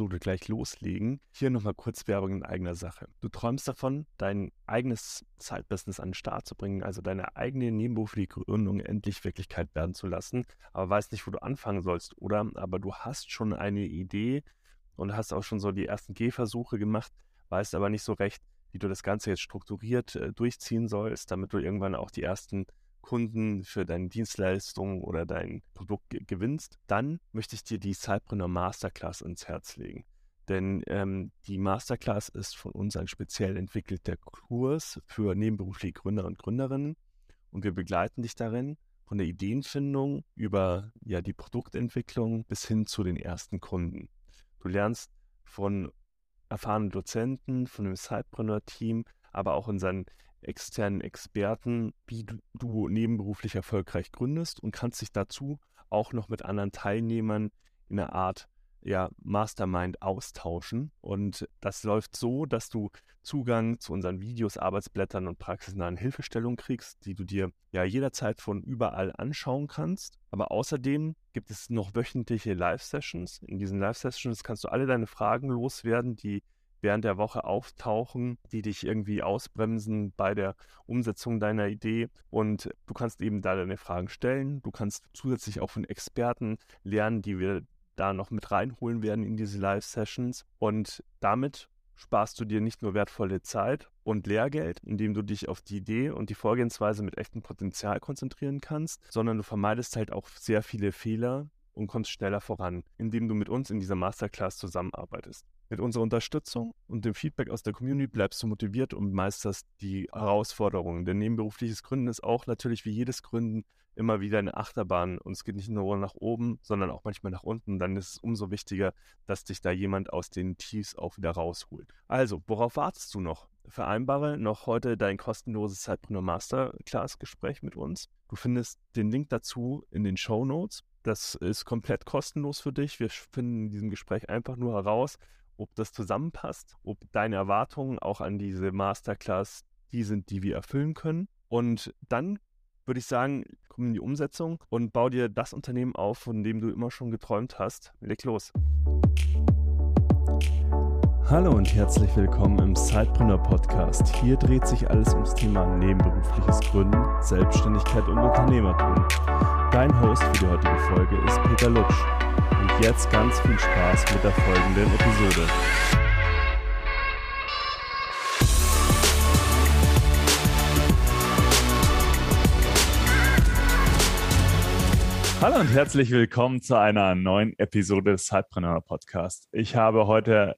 Episode gleich loslegen, hier nochmal kurz Werbung in eigener Sache. Du träumst davon, dein eigenes Zeitbusiness an den Start zu bringen, also deine eigene nebenberufliche Gründung endlich Wirklichkeit werden zu lassen, aber weißt nicht, wo du anfangen sollst, oder? Aber du hast schon eine Idee und hast auch schon so die ersten Gehversuche gemacht, weißt aber nicht so recht, wie du das Ganze jetzt strukturiert äh, durchziehen sollst, damit du irgendwann auch die ersten Kunden für deine Dienstleistung oder dein Produkt gewinnst, dann möchte ich dir die Cypreneur Masterclass ins Herz legen. Denn ähm, die Masterclass ist von uns ein speziell entwickelter Kurs für nebenberufliche Gründer und Gründerinnen. Und wir begleiten dich darin von der Ideenfindung über ja, die Produktentwicklung bis hin zu den ersten Kunden. Du lernst von erfahrenen Dozenten, von dem Cypreneur-Team, aber auch unseren externen Experten, wie du, du nebenberuflich erfolgreich gründest und kannst dich dazu auch noch mit anderen Teilnehmern in einer Art ja, Mastermind austauschen. Und das läuft so, dass du Zugang zu unseren Videos, Arbeitsblättern und praxisnahen Hilfestellungen kriegst, die du dir ja jederzeit von überall anschauen kannst. Aber außerdem gibt es noch wöchentliche Live-Sessions. In diesen Live-Sessions kannst du alle deine Fragen loswerden, die während der Woche auftauchen, die dich irgendwie ausbremsen bei der Umsetzung deiner Idee. Und du kannst eben da deine Fragen stellen. Du kannst zusätzlich auch von Experten lernen, die wir da noch mit reinholen werden in diese Live-Sessions. Und damit sparst du dir nicht nur wertvolle Zeit und Lehrgeld, indem du dich auf die Idee und die Vorgehensweise mit echtem Potenzial konzentrieren kannst, sondern du vermeidest halt auch sehr viele Fehler und kommst schneller voran, indem du mit uns in dieser Masterclass zusammenarbeitest. Mit unserer Unterstützung und dem Feedback aus der Community bleibst du motiviert und meisterst die Herausforderungen. Denn nebenberufliches Gründen ist auch natürlich wie jedes Gründen immer wieder eine Achterbahn und es geht nicht nur nach oben, sondern auch manchmal nach unten. Dann ist es umso wichtiger, dass dich da jemand aus den Tiefs auch wieder rausholt. Also, worauf wartest du noch? Vereinbare noch heute dein kostenloses Zeitpreneur Masterclass Gespräch mit uns. Du findest den Link dazu in den Show Notes. Das ist komplett kostenlos für dich. Wir finden in diesem Gespräch einfach nur heraus, ob das zusammenpasst, ob deine Erwartungen auch an diese Masterclass die sind, die wir erfüllen können. Und dann würde ich sagen, komm in die Umsetzung und bau dir das Unternehmen auf, von dem du immer schon geträumt hast. Leg los. Hallo und herzlich willkommen im Sidepreneur Podcast. Hier dreht sich alles ums Thema nebenberufliches Gründen, Selbstständigkeit und Unternehmertum. Dein Host für die heutige Folge ist Peter Lutsch. Und jetzt ganz viel Spaß mit der folgenden Episode. Hallo und herzlich willkommen zu einer neuen Episode des Sidepreneur Podcast. Ich habe heute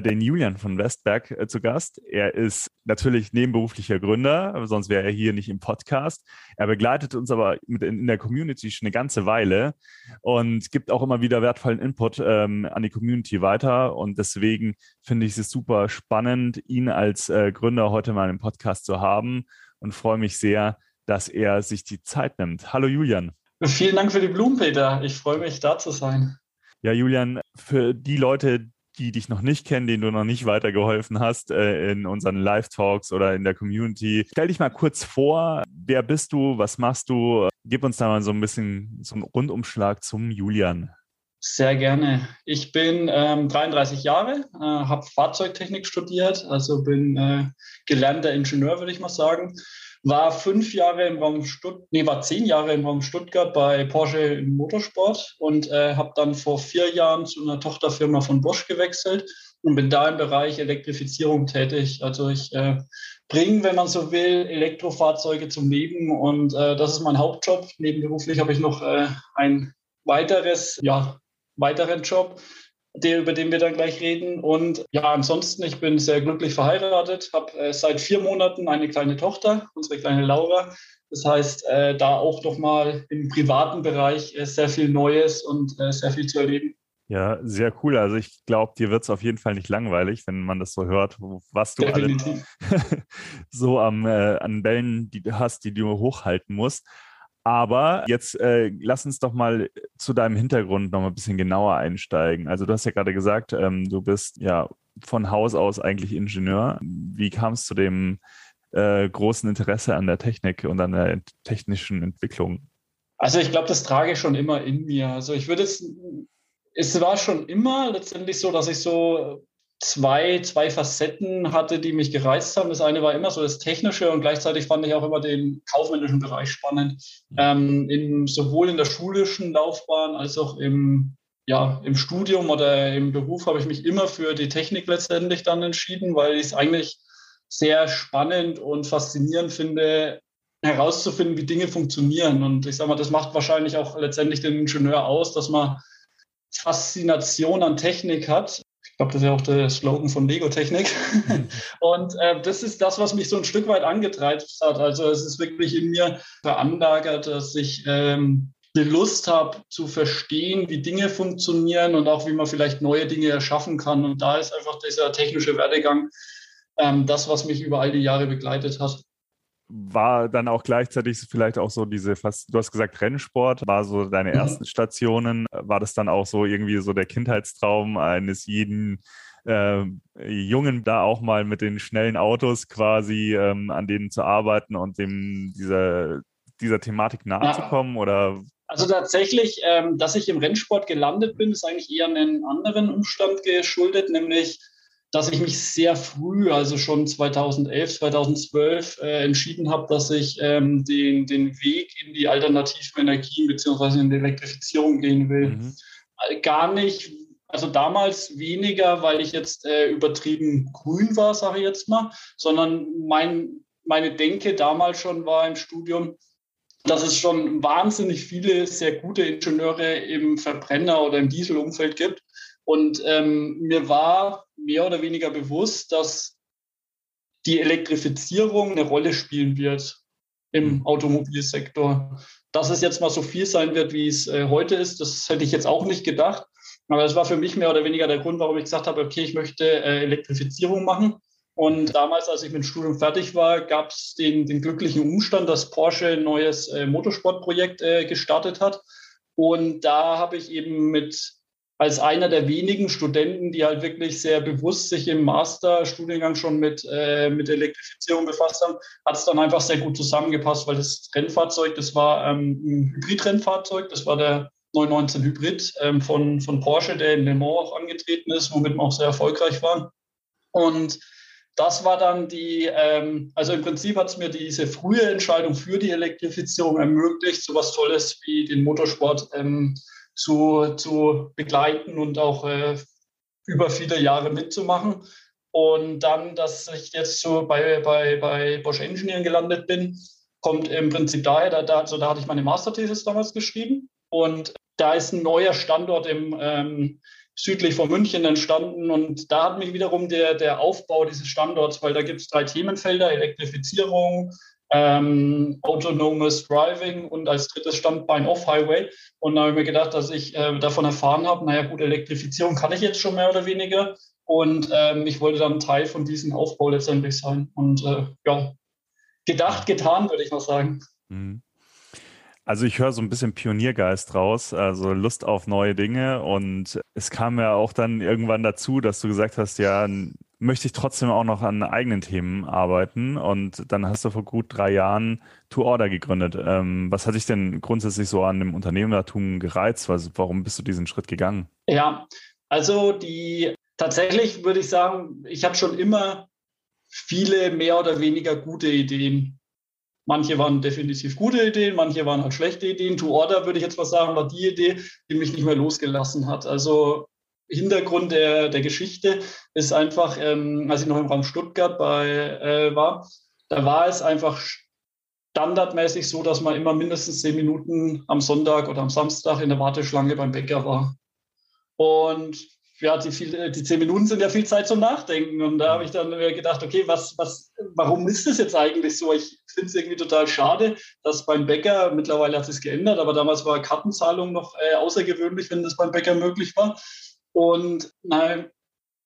den Julian von Westberg äh, zu Gast. Er ist natürlich nebenberuflicher Gründer, sonst wäre er hier nicht im Podcast. Er begleitet uns aber in, der Community schon eine ganze Weile und gibt auch immer wieder wertvollen Input ähm, an die Community weiter. Und deswegen finde ich es super spannend, ihn als äh, Gründer heute mal im Podcast zu haben und freue mich sehr, dass er sich die Zeit nimmt. Hallo Julian. Vielen Dank für die Blumen, Peter. Ich freue mich, da zu sein. Ja, Julian, für die Leute, die dich noch nicht kennen, denen du noch nicht weitergeholfen hast äh, in unseren Live-Talks oder in der Community. Stell dich mal kurz vor, wer bist du, was machst du? Gib uns da mal so ein bisschen so einen Rundumschlag zum Julian. Sehr gerne. Ich bin ähm, 33 Jahre, äh, habe Fahrzeugtechnik studiert, also bin äh, gelernter Ingenieur, würde ich mal sagen war fünf Jahre im Raum Stuttgart, nee, war zehn Jahre im Raum Stuttgart bei Porsche im Motorsport und äh, habe dann vor vier Jahren zu einer Tochterfirma von Bosch gewechselt und bin da im Bereich Elektrifizierung tätig. Also ich äh, bringe, wenn man so will, Elektrofahrzeuge zum Leben und äh, das ist mein Hauptjob. Nebenberuflich habe ich noch äh, ein weiteres, ja, weiteren Job der, über den wir dann gleich reden. Und ja, ansonsten, ich bin sehr glücklich verheiratet, habe äh, seit vier Monaten eine kleine Tochter, unsere kleine Laura. Das heißt, äh, da auch nochmal im privaten Bereich äh, sehr viel Neues und äh, sehr viel zu erleben. Ja, sehr cool. Also ich glaube, dir wird es auf jeden Fall nicht langweilig, wenn man das so hört, was du alles so am, äh, an Bällen die du hast, die du hochhalten musst. Aber jetzt äh, lass uns doch mal zu deinem Hintergrund noch mal ein bisschen genauer einsteigen. Also du hast ja gerade gesagt, ähm, du bist ja von Haus aus eigentlich Ingenieur. Wie kam es zu dem äh, großen Interesse an der Technik und an der technischen Entwicklung? Also ich glaube, das trage ich schon immer in mir. Also ich würde es Es war schon immer letztendlich so, dass ich so zwei, zwei Facetten hatte, die mich gereizt haben. Das eine war immer so das Technische und gleichzeitig fand ich auch immer den kaufmännischen Bereich spannend. Mhm. Ähm, in, sowohl in der schulischen Laufbahn als auch im, ja, im Studium oder im Beruf habe ich mich immer für die Technik letztendlich dann entschieden, weil ich es eigentlich sehr spannend und faszinierend finde, herauszufinden, wie Dinge funktionieren. Und ich sage mal, das macht wahrscheinlich auch letztendlich den Ingenieur aus, dass man Faszination an Technik hat ich glaube, das ist ja auch der Slogan von Lego Technik. und äh, das ist das, was mich so ein Stück weit angetreibt hat. Also es ist wirklich in mir veranlagert, dass ich ähm, die Lust habe zu verstehen, wie Dinge funktionieren und auch wie man vielleicht neue Dinge erschaffen kann. Und da ist einfach dieser technische Werdegang ähm, das, was mich über all die Jahre begleitet hat war dann auch gleichzeitig vielleicht auch so diese fast, du hast gesagt Rennsport, war so deine mhm. ersten Stationen, war das dann auch so irgendwie so der Kindheitstraum eines jeden äh, Jungen, da auch mal mit den schnellen Autos quasi ähm, an denen zu arbeiten und dem dieser, dieser Thematik nachzukommen oder? Also tatsächlich, ähm, dass ich im Rennsport gelandet bin, ist eigentlich eher einen anderen Umstand geschuldet, nämlich dass ich mich sehr früh, also schon 2011, 2012, äh, entschieden habe, dass ich ähm, den, den Weg in die alternativen Energien beziehungsweise in die Elektrifizierung gehen will. Mhm. Äh, gar nicht, also damals weniger, weil ich jetzt äh, übertrieben grün war, sage ich jetzt mal, sondern mein, meine Denke damals schon war im Studium, dass es schon wahnsinnig viele sehr gute Ingenieure im Verbrenner- oder im Dieselumfeld gibt und ähm, mir war mehr oder weniger bewusst, dass die Elektrifizierung eine Rolle spielen wird im mhm. Automobilsektor. Dass es jetzt mal so viel sein wird, wie es äh, heute ist, das hätte ich jetzt auch nicht gedacht. Aber es war für mich mehr oder weniger der Grund, warum ich gesagt habe, okay, ich möchte äh, Elektrifizierung machen. Und damals, als ich mit dem Studium fertig war, gab es den, den, glücklichen Umstand, dass Porsche ein neues äh, Motorsportprojekt äh, gestartet hat. Und da habe ich eben mit als einer der wenigen Studenten, die halt wirklich sehr bewusst sich im Masterstudiengang schon mit, äh, mit Elektrifizierung befasst haben, hat es dann einfach sehr gut zusammengepasst, weil das Rennfahrzeug, das war ähm, ein Hybridrennfahrzeug, das war der 919 Hybrid ähm, von, von Porsche, der in Le Mans auch angetreten ist, womit wir auch sehr erfolgreich waren. Und das war dann die, ähm, also im Prinzip hat es mir diese frühe Entscheidung für die Elektrifizierung ermöglicht, so was Tolles wie den Motorsport ähm, zu, zu begleiten und auch äh, über viele Jahre mitzumachen. Und dann, dass ich jetzt so bei, bei, bei Bosch Engineering gelandet bin, kommt im Prinzip daher, da, da, also da hatte ich meine Masterthesis damals geschrieben und da ist ein neuer Standort im, ähm, südlich von München entstanden und da hat mich wiederum der, der Aufbau dieses Standorts, weil da gibt es drei Themenfelder, Elektrifizierung, ähm, autonomes Driving und als drittes Standbein Off-Highway. Und da habe ich mir gedacht, dass ich äh, davon erfahren habe, naja gut, Elektrifizierung kann ich jetzt schon mehr oder weniger. Und ähm, ich wollte dann Teil von diesem Aufbau letztendlich sein. Und äh, ja, gedacht, getan, würde ich mal sagen. Mhm. Also ich höre so ein bisschen Pioniergeist raus, also Lust auf neue Dinge. Und es kam ja auch dann irgendwann dazu, dass du gesagt hast, ja, möchte ich trotzdem auch noch an eigenen Themen arbeiten. Und dann hast du vor gut drei Jahren To Order gegründet. Ähm, was hat dich denn grundsätzlich so an dem Unternehmertum gereizt? Also warum bist du diesen Schritt gegangen? Ja, also die tatsächlich würde ich sagen, ich habe schon immer viele mehr oder weniger gute Ideen. Manche waren definitiv gute Ideen, manche waren halt schlechte Ideen. To Order würde ich jetzt mal sagen, war die Idee, die mich nicht mehr losgelassen hat. Also Hintergrund der, der Geschichte ist einfach, ähm, als ich noch im Raum Stuttgart bei, äh, war, da war es einfach standardmäßig so, dass man immer mindestens zehn Minuten am Sonntag oder am Samstag in der Warteschlange beim Bäcker war. Und ja, die, viel, die zehn Minuten sind ja viel Zeit zum Nachdenken. Und da habe ich dann gedacht, okay, was, was, warum ist das jetzt eigentlich so? Ich finde es irgendwie total schade, dass beim Bäcker, mittlerweile hat es geändert, aber damals war Kartenzahlung noch äh, außergewöhnlich, wenn das beim Bäcker möglich war. Und nein,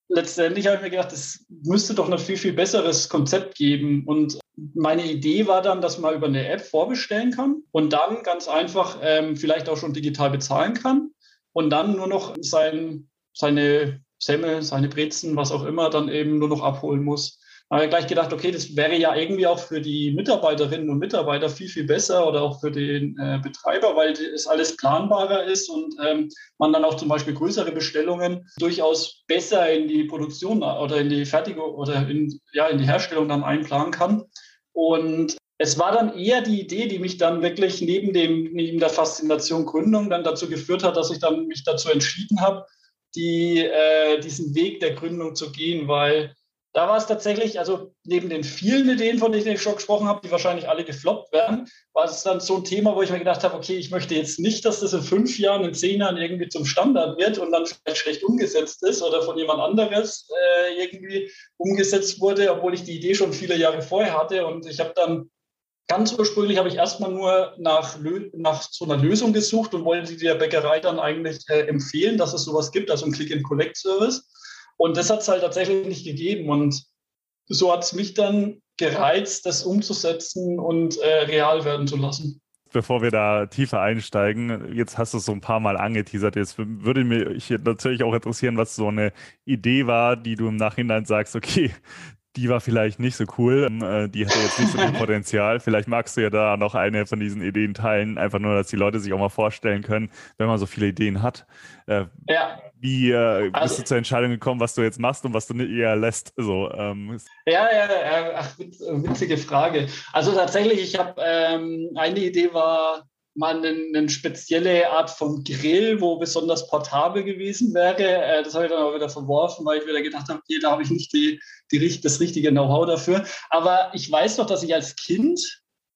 letztendlich habe ich mir gedacht, es müsste doch ein viel, viel besseres Konzept geben. Und meine Idee war dann, dass man über eine App vorbestellen kann und dann ganz einfach ähm, vielleicht auch schon digital bezahlen kann und dann nur noch sein, seine Semmel, seine Brezen, was auch immer, dann eben nur noch abholen muss. Habe ich gleich gedacht, okay, das wäre ja irgendwie auch für die Mitarbeiterinnen und Mitarbeiter viel, viel besser oder auch für den äh, Betreiber, weil es alles planbarer ist und ähm, man dann auch zum Beispiel größere Bestellungen durchaus besser in die Produktion oder in die Fertigung oder in, ja, in die Herstellung dann einplanen kann. Und es war dann eher die Idee, die mich dann wirklich neben, dem, neben der Faszination Gründung dann dazu geführt hat, dass ich dann mich dazu entschieden habe, die, äh, diesen Weg der Gründung zu gehen, weil da war es tatsächlich, also neben den vielen Ideen, von denen ich schon gesprochen habe, die wahrscheinlich alle gefloppt werden, war es dann so ein Thema, wo ich mir gedacht habe, okay, ich möchte jetzt nicht, dass das in fünf Jahren, in zehn Jahren irgendwie zum Standard wird und dann vielleicht schlecht umgesetzt ist oder von jemand anderes äh, irgendwie umgesetzt wurde, obwohl ich die Idee schon viele Jahre vorher hatte. Und ich habe dann Ganz ursprünglich habe ich erstmal nur nach, nach so einer Lösung gesucht und wollte sie der Bäckerei dann eigentlich äh, empfehlen, dass es sowas gibt, also ein Click-and-Collect-Service. Und das hat es halt tatsächlich nicht gegeben. Und so hat es mich dann gereizt, das umzusetzen und äh, real werden zu lassen. Bevor wir da tiefer einsteigen, jetzt hast du es so ein paar Mal angeteasert. Jetzt würde mich natürlich auch interessieren, was so eine Idee war, die du im Nachhinein sagst, okay, die war vielleicht nicht so cool. Ähm, äh, die hatte jetzt nicht so viel Potenzial. Vielleicht magst du ja da noch eine von diesen Ideen teilen. Einfach nur, dass die Leute sich auch mal vorstellen können, wenn man so viele Ideen hat. Äh, ja. Wie äh, bist also, du zur Entscheidung gekommen, was du jetzt machst und was du nicht eher lässt? So, ähm. Ja, ja, ja, ach, witzige Frage. Also tatsächlich, ich habe ähm, eine Idee war, mal eine, eine, spezielle Art von Grill, wo besonders portabel gewesen wäre. Äh, das habe ich dann auch wieder verworfen, weil ich wieder gedacht habe, okay, da habe ich nicht die, die, das richtige Know-how dafür. Aber ich weiß noch, dass ich als Kind,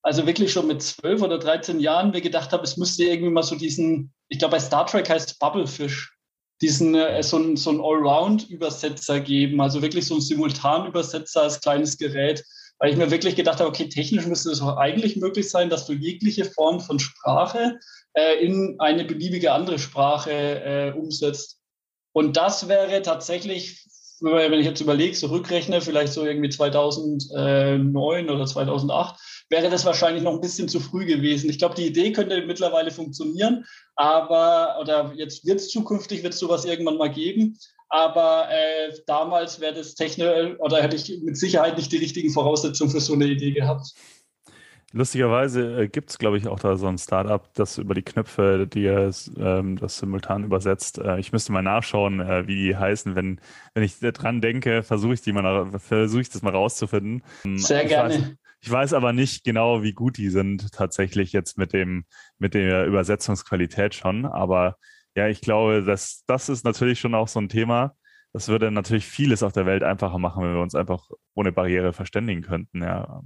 also wirklich schon mit zwölf oder 13 Jahren, mir gedacht habe, es müsste irgendwie mal so diesen, ich glaube bei Star Trek heißt es Bubblefish, diesen äh, so so ein Allround-Übersetzer geben, also wirklich so ein Simultan-Übersetzer als kleines Gerät weil ich mir wirklich gedacht habe, okay, technisch müsste es auch eigentlich möglich sein, dass du jegliche Form von Sprache äh, in eine beliebige andere Sprache äh, umsetzt. Und das wäre tatsächlich, wenn ich jetzt überlege, so rückrechne, vielleicht so irgendwie 2009 oder 2008, wäre das wahrscheinlich noch ein bisschen zu früh gewesen. Ich glaube, die Idee könnte mittlerweile funktionieren, aber, oder jetzt wird es zukünftig, wird es sowas irgendwann mal geben, aber äh, damals wäre das technisch oder hätte ich mit Sicherheit nicht die richtigen Voraussetzungen für so eine Idee gehabt. Lustigerweise äh, gibt es, glaube ich, auch da so ein Startup, das über die Knöpfe die ähm, das simultan übersetzt. Äh, ich müsste mal nachschauen, äh, wie die heißen. Wenn, wenn ich dran denke, versuche ich, die mal, versuche ich das mal rauszufinden. Ähm, Sehr ich gerne. Weiß, ich weiß aber nicht genau, wie gut die sind tatsächlich jetzt mit dem mit der Übersetzungsqualität schon. Aber ja, ich glaube, dass das ist natürlich schon auch so ein Thema. Das würde natürlich vieles auf der Welt einfacher machen, wenn wir uns einfach ohne Barriere verständigen könnten. Ja.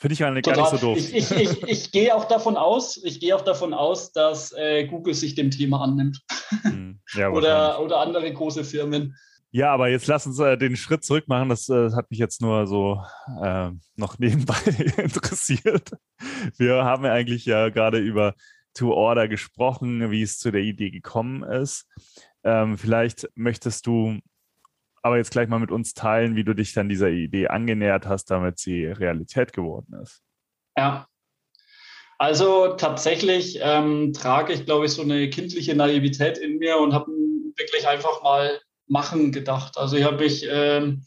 Finde ich eigentlich gar nicht so doof. Ich, ich, ich, ich gehe auch davon aus, ich gehe auch davon aus, dass äh, Google sich dem Thema annimmt. Hm. Ja, oder, oder andere große Firmen. Ja, aber jetzt lass uns äh, den Schritt zurück machen. Das äh, hat mich jetzt nur so äh, noch nebenbei interessiert. Wir haben ja eigentlich ja gerade über to Order gesprochen, wie es zu der Idee gekommen ist. Ähm, vielleicht möchtest du aber jetzt gleich mal mit uns teilen, wie du dich dann dieser Idee angenähert hast, damit sie Realität geworden ist. Ja. Also tatsächlich ähm, trage ich, glaube ich, so eine kindliche Naivität in mir und habe wirklich einfach mal machen gedacht. Also ich habe mich ähm,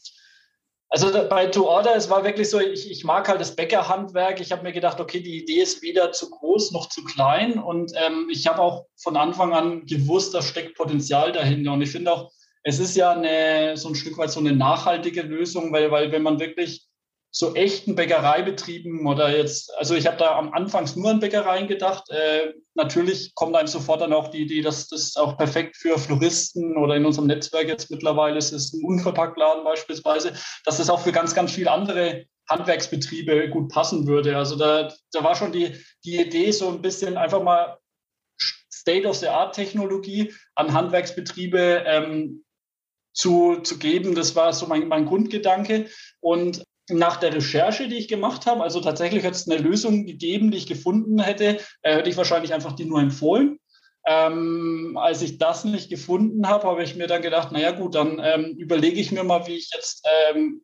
also bei To Order, es war wirklich so, ich, ich mag halt das Bäckerhandwerk. Ich habe mir gedacht, okay, die Idee ist weder zu groß noch zu klein. Und ähm, ich habe auch von Anfang an gewusst, da steckt Potenzial dahinter. Und ich finde auch, es ist ja eine, so ein Stück weit so eine nachhaltige Lösung, weil, weil wenn man wirklich so echten Bäckereibetrieben oder jetzt, also ich habe da am Anfang nur an Bäckereien gedacht. Äh, natürlich kommt einem sofort dann auch die Idee, dass das auch perfekt für Floristen oder in unserem Netzwerk jetzt mittlerweile ist es ein Unverpacktladen beispielsweise, dass das auch für ganz, ganz viele andere Handwerksbetriebe gut passen würde. Also da, da war schon die, die Idee so ein bisschen einfach mal State-of-the-Art-Technologie an Handwerksbetriebe ähm, zu, zu geben. Das war so mein, mein Grundgedanke. Und nach der Recherche, die ich gemacht habe, also tatsächlich hätte es eine Lösung gegeben, die ich gefunden hätte, äh, hätte ich wahrscheinlich einfach die nur empfohlen. Ähm, als ich das nicht gefunden habe, habe ich mir dann gedacht, naja gut, dann ähm, überlege ich mir mal, wie ich jetzt ähm,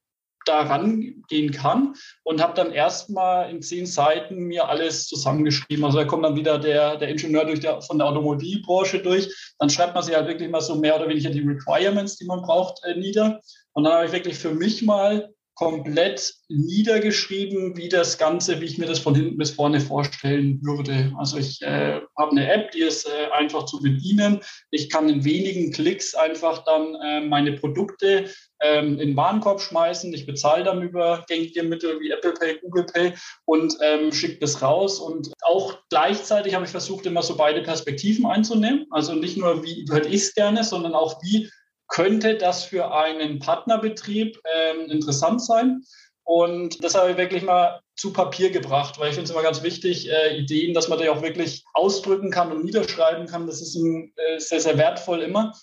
da rangehen kann und habe dann erstmal in zehn Seiten mir alles zusammengeschrieben. Also da kommt dann wieder der, der Ingenieur durch der, von der Automobilbranche durch. Dann schreibt man sich halt wirklich mal so mehr oder weniger die Requirements, die man braucht, äh, nieder. Und dann habe ich wirklich für mich mal komplett niedergeschrieben, wie das Ganze, wie ich mir das von hinten bis vorne vorstellen würde. Also ich äh, habe eine App, die ist äh, einfach zu bedienen. Ich kann in wenigen Klicks einfach dann äh, meine Produkte ähm, in den Warenkorb schmeißen. Ich bezahle dann über gängige Mittel wie Apple Pay, Google Pay und ähm, schicke das raus. Und auch gleichzeitig habe ich versucht, immer so beide Perspektiven einzunehmen. Also nicht nur, wie hätte ich es gerne, sondern auch, wie könnte das für einen Partnerbetrieb ähm, interessant sein. Und das habe ich wirklich mal zu Papier gebracht, weil ich finde es immer ganz wichtig, äh, Ideen, dass man die auch wirklich ausdrücken kann und niederschreiben kann. Das ist ein, äh, sehr, sehr wertvoll immer.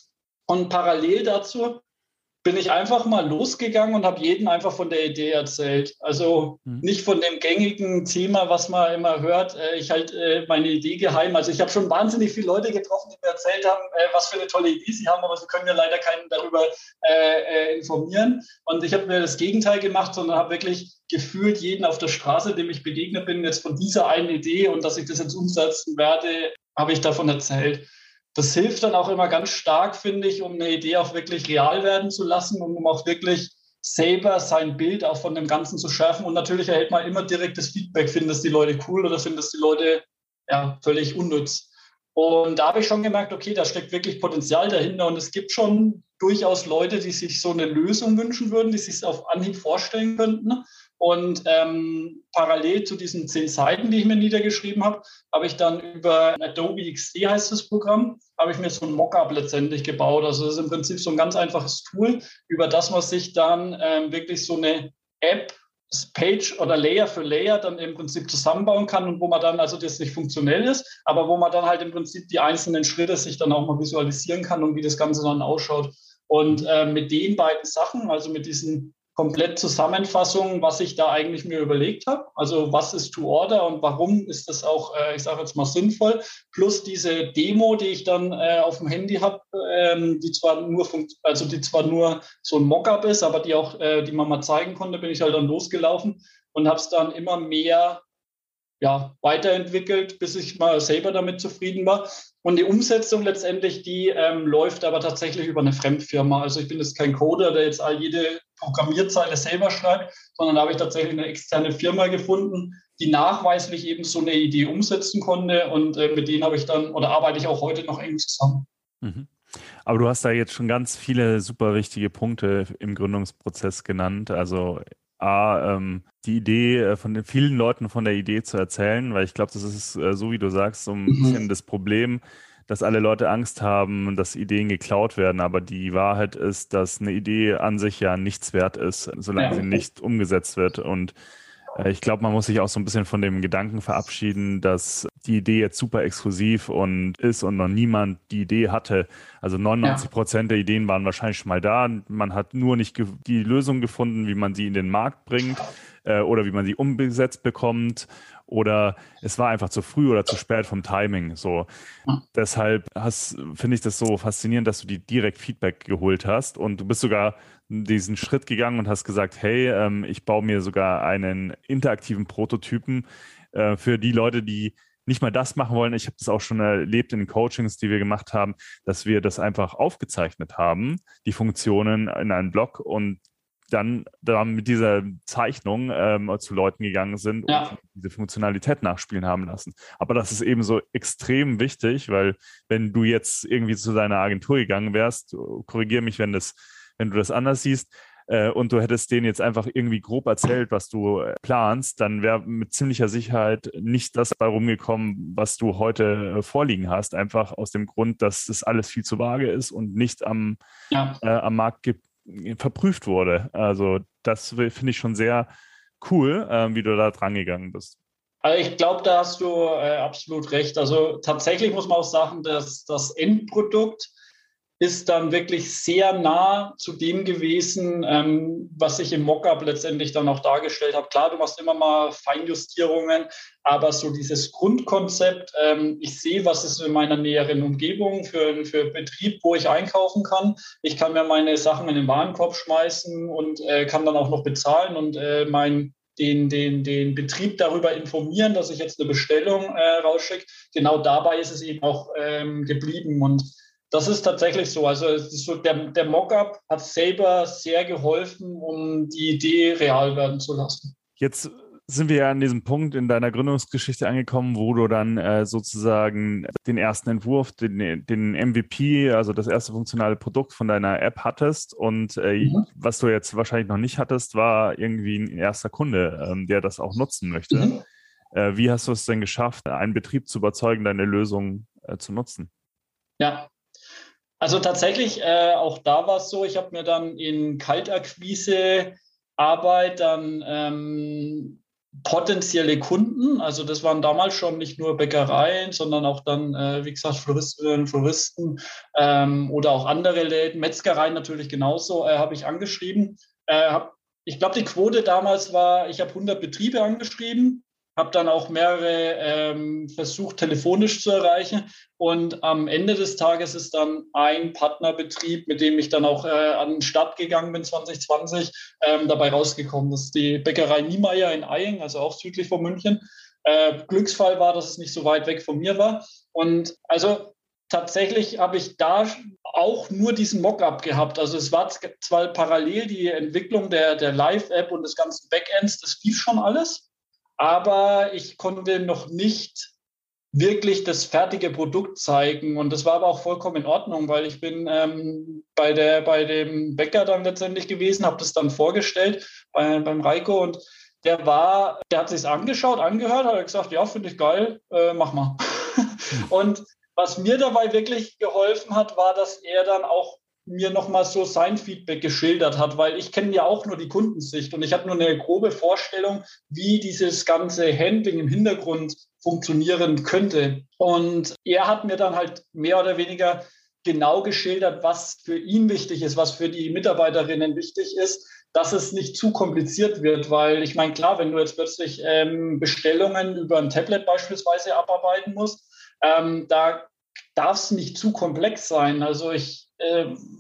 Und parallel dazu bin ich einfach mal losgegangen und habe jeden einfach von der Idee erzählt. Also mhm. nicht von dem gängigen Thema, was man immer hört. Äh, ich halte äh, meine Idee geheim. Also ich habe schon wahnsinnig viele Leute getroffen, die mir erzählt haben, äh, was für eine tolle Idee sie haben, aber sie können mir leider keinen darüber informieren. Und ich habe mir das Gegenteil gemacht, sondern habe wirklich gefühlt jeden auf der Straße, dem ich begegnet bin, jetzt von dieser einen Idee und dass ich das jetzt umsetzen werde, habe ich davon erzählt das hilft dann auch immer ganz stark, finde ich, um eine Idee auch wirklich real werden zu lassen und um auch wirklich selber sein Bild auch von dem Ganzen zu schärfen. Und natürlich erhält man immer direktes Feedback, finden das die Leute cool oder finden das die Leute ja, völlig unnütz. Und da habe ich schon gemerkt, okay, da steckt wirklich Potenzial dahinter und es gibt schon durchaus Leute, die sich so eine Lösung wünschen würden, die sich es auf Anhieb vorstellen könnten. Und ähm, parallel zu diesen zehn Seiten, die ich mir niedergeschrieben habe, habe ich dann über Adobe XD heißt das Programm, habe ich mir so ein Mockup letztendlich gebaut. Also das ist im Prinzip so ein ganz einfaches Tool, über das man sich dann ähm, wirklich so eine App Page oder Layer für Layer dann im Prinzip zusammenbauen kann und wo man dann, also das nicht funktionell ist, aber wo man dann halt im Prinzip die einzelnen Schritte sich dann auch mal visualisieren kann und wie das Ganze dann ausschaut. Und äh, mit den beiden Sachen, also mit diesen komplett Zusammenfassung, was ich da eigentlich mir überlegt habe. Also was ist to order und warum ist das auch, äh, ich sage jetzt mal, sinnvoll. Plus diese Demo, die ich dann äh, auf dem Handy habe, ähm, die zwar nur also die zwar nur so ein Mockup ist, aber die auch, äh, die man mal zeigen konnte, bin ich halt dann losgelaufen und habe es dann immer mehr ja, weiterentwickelt, bis ich mal selber damit zufrieden war. Und die Umsetzung letztendlich, die ähm, läuft aber tatsächlich über eine Fremdfirma. Also ich bin jetzt kein Coder, der jetzt all jede Programmierzeile selber schreibt, sondern da habe ich tatsächlich eine externe Firma gefunden, die nachweislich eben so eine Idee umsetzen konnte. Und äh, mit denen habe ich dann oder arbeite ich auch heute noch eng zusammen. Mhm. Aber du hast da jetzt schon ganz viele super wichtige Punkte im Gründungsprozess genannt. Also A, ähm, die Idee äh, von den vielen Leuten von der Idee zu erzählen, weil ich glaube, das ist äh, so, wie du sagst, so ein mhm. bisschen das Problem, dass alle Leute Angst haben, dass Ideen geklaut werden. Aber die Wahrheit ist, dass eine Idee an sich ja nichts wert ist, solange ja. sie nicht umgesetzt wird. Und äh, ich glaube, man muss sich auch so ein bisschen von dem Gedanken verabschieden, dass die Idee jetzt super exklusiv und ist und noch niemand die Idee hatte. Also 99 Prozent ja. der Ideen waren wahrscheinlich schon mal da. Man hat nur nicht die Lösung gefunden, wie man sie in den Markt bringt äh, oder wie man sie umgesetzt bekommt oder es war einfach zu früh oder zu spät vom Timing. So. Ja. Deshalb finde ich das so faszinierend, dass du die direkt Feedback geholt hast und du bist sogar diesen Schritt gegangen und hast gesagt, hey, ähm, ich baue mir sogar einen interaktiven Prototypen äh, für die Leute, die nicht mal das machen wollen. Ich habe das auch schon erlebt in den Coachings, die wir gemacht haben, dass wir das einfach aufgezeichnet haben, die Funktionen in einem Blog und dann, dann mit dieser Zeichnung ähm, zu Leuten gegangen sind ja. und diese Funktionalität nachspielen haben lassen. Aber das ist eben so extrem wichtig, weil wenn du jetzt irgendwie zu deiner Agentur gegangen wärst, korrigiere mich, wenn das wenn du das anders siehst, äh, und du hättest denen jetzt einfach irgendwie grob erzählt, was du äh, planst, dann wäre mit ziemlicher Sicherheit nicht das bei rumgekommen, was du heute äh, vorliegen hast. Einfach aus dem Grund, dass das alles viel zu vage ist und nicht am, ja. äh, am Markt verprüft wurde. Also das finde ich schon sehr cool, äh, wie du da dran gegangen bist. Also ich glaube, da hast du äh, absolut recht. Also tatsächlich muss man auch sagen, dass das Endprodukt ist dann wirklich sehr nah zu dem gewesen, ähm, was ich im Mockup letztendlich dann auch dargestellt habe. Klar, du machst immer mal Feinjustierungen, aber so dieses Grundkonzept, ähm, ich sehe, was ist in meiner näheren Umgebung für, für Betrieb, wo ich einkaufen kann. Ich kann mir meine Sachen in den Warenkorb schmeißen und äh, kann dann auch noch bezahlen und äh, mein den, den, den Betrieb darüber informieren, dass ich jetzt eine Bestellung äh, rausschicke. Genau dabei ist es eben auch ähm, geblieben. Und das ist tatsächlich so. Also so der, der Mockup hat selber sehr geholfen, um die Idee real werden zu lassen. Jetzt sind wir ja an diesem Punkt in deiner Gründungsgeschichte angekommen, wo du dann äh, sozusagen den ersten Entwurf, den, den, MVP, also das erste funktionale Produkt von deiner App hattest. Und äh, mhm. was du jetzt wahrscheinlich noch nicht hattest, war irgendwie ein erster Kunde, ähm, der das auch nutzen möchte. Mhm. Äh, wie hast du es denn geschafft, einen Betrieb zu überzeugen, deine Lösung äh, zu nutzen? Ja, also tatsächlich, äh, auch da war es so, ich habe mir dann in Kaltakquise Arbeit dann ähm, potenzielle Kunden, also das waren damals schon nicht nur Bäckereien, sondern auch dann, äh, wie gesagt, Floristinnen, Floristen ähm, oder auch andere Läden, Metzgereien natürlich genauso, äh, habe ich angeschrieben. Äh, hab, ich glaube, die Quote damals war, ich habe 100 Betriebe angeschrieben habe dann auch mehrere ähm, versucht, telefonisch zu erreichen. Und am Ende des Tages ist dann ein Partnerbetrieb, mit dem ich dann auch äh, an den Start gegangen bin 2020, ähm, dabei rausgekommen. Das ist die Bäckerei Niemeyer in Eying, also auch südlich von München. Äh, Glücksfall war, dass es nicht so weit weg von mir war. Und also tatsächlich habe ich da auch nur diesen Mockup gehabt. Also es war zwar parallel die Entwicklung der, der Live-App und des ganzen Backends, das lief schon alles aber ich konnte noch nicht wirklich das fertige Produkt zeigen. Und das war aber auch vollkommen in Ordnung, weil ich bin ähm, bei, der, bei dem Bäcker dann letztendlich gewesen, habe das dann vorgestellt bei, beim Reiko und der war, der hat sich angeschaut, angehört, hat gesagt, ja, finde ich geil, äh, mach mal. und was mir dabei wirklich geholfen hat, war, dass er dann auch mir nochmal so sein Feedback geschildert hat, weil ich kenne ja auch nur die Kundensicht und ich habe nur eine grobe Vorstellung, wie dieses ganze Handling im Hintergrund funktionieren könnte. Und er hat mir dann halt mehr oder weniger genau geschildert, was für ihn wichtig ist, was für die Mitarbeiterinnen wichtig ist, dass es nicht zu kompliziert wird, weil ich meine, klar, wenn du jetzt plötzlich ähm, Bestellungen über ein Tablet beispielsweise abarbeiten musst, ähm, da darf es nicht zu komplex sein. Also ich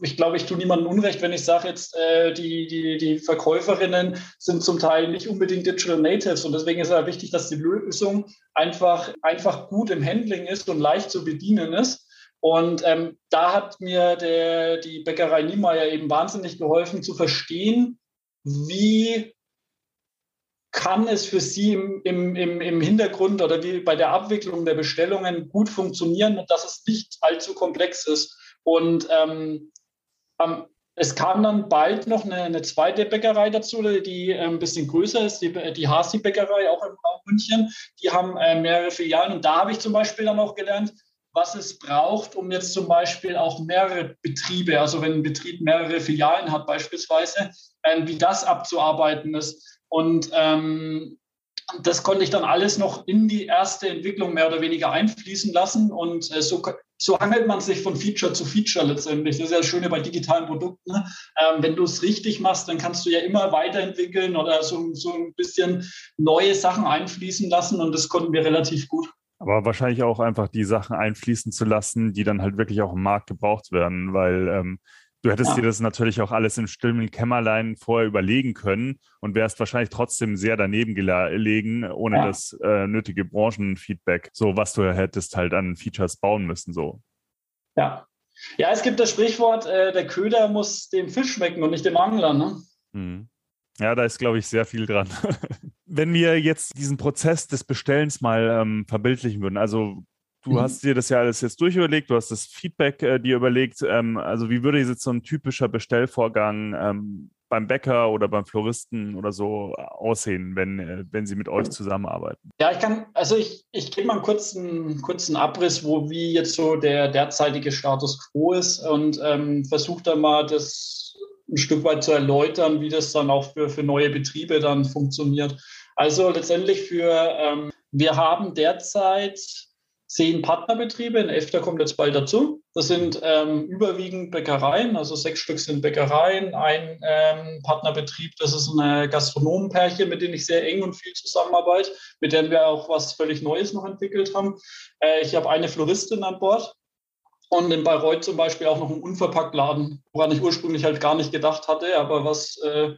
ich glaube, ich tue niemandem Unrecht, wenn ich sage jetzt, äh, die, die, die Verkäuferinnen sind zum Teil nicht unbedingt Digital Natives und deswegen ist es halt wichtig, dass die Lösung einfach, einfach gut im Handling ist und leicht zu bedienen ist. Und ähm, da hat mir der, die Bäckerei Niemeyer eben wahnsinnig geholfen zu verstehen, wie kann es für Sie im, im, im Hintergrund oder wie bei der Abwicklung der Bestellungen gut funktionieren und dass es nicht allzu komplex ist. Und ähm, ähm, es kam dann bald noch eine, eine, zweite Bäckerei dazu, die äh, ein bisschen größer ist, die, die Hasi-Bäckerei, auch in München. Die haben äh, mehrere Filialen und da habe ich zum Beispiel dann auch gelernt, was es braucht, um jetzt zum Beispiel auch mehrere Betriebe, also wenn ein Betrieb mehrere Filialen hat beispielsweise, äh, wie das abzuarbeiten ist. Und ähm, das konnte ich dann alles noch in die erste Entwicklung mehr oder weniger einfließen lassen. Und äh, so, so hangelt man sich von Feature zu Feature letztendlich. Das ist ja das Schöne bei digitalen Produkten. Ne? Ähm, wenn du es richtig machst, dann kannst du ja immer weiterentwickeln oder so, so ein bisschen neue Sachen einfließen lassen. Und das konnten wir relativ gut. Aber wahrscheinlich auch einfach die Sachen einfließen zu lassen, die dann halt wirklich auch im Markt gebraucht werden, weil ähm, Du hättest ja. dir das natürlich auch alles im stillen Kämmerlein vorher überlegen können und wärst wahrscheinlich trotzdem sehr daneben gelegen, ohne ja. das äh, nötige Branchenfeedback, so was du hättest halt an Features bauen müssen, so. Ja. Ja, es gibt das Sprichwort, äh, der Köder muss dem Fisch schmecken und nicht dem Angler, ne? Hm. Ja, da ist, glaube ich, sehr viel dran. Wenn wir jetzt diesen Prozess des Bestellens mal ähm, verbildlichen würden, also Du mhm. hast dir das ja alles jetzt durchüberlegt, du hast das Feedback äh, dir überlegt. Ähm, also wie würde jetzt so ein typischer Bestellvorgang ähm, beim Bäcker oder beim Floristen oder so aussehen, wenn, äh, wenn sie mit euch zusammenarbeiten? Ja, ich kann, also ich, ich gebe mal einen kurzen, kurzen Abriss, wo wie jetzt so der derzeitige Status quo ist und ähm, versuche da mal das ein Stück weit zu erläutern, wie das dann auch für, für neue Betriebe dann funktioniert. Also letztendlich für, ähm, wir haben derzeit zehn Partnerbetriebe, ein elfter kommt jetzt bald dazu. Das sind ähm, überwiegend Bäckereien, also sechs Stück sind Bäckereien, ein ähm, Partnerbetrieb, das ist ein Gastronomenpärchen, mit denen ich sehr eng und viel zusammenarbeite, mit denen wir auch was völlig Neues noch entwickelt haben. Äh, ich habe eine Floristin an Bord und in Bayreuth zum Beispiel auch noch einen Unverpacktladen, woran ich ursprünglich halt gar nicht gedacht hatte, aber was äh,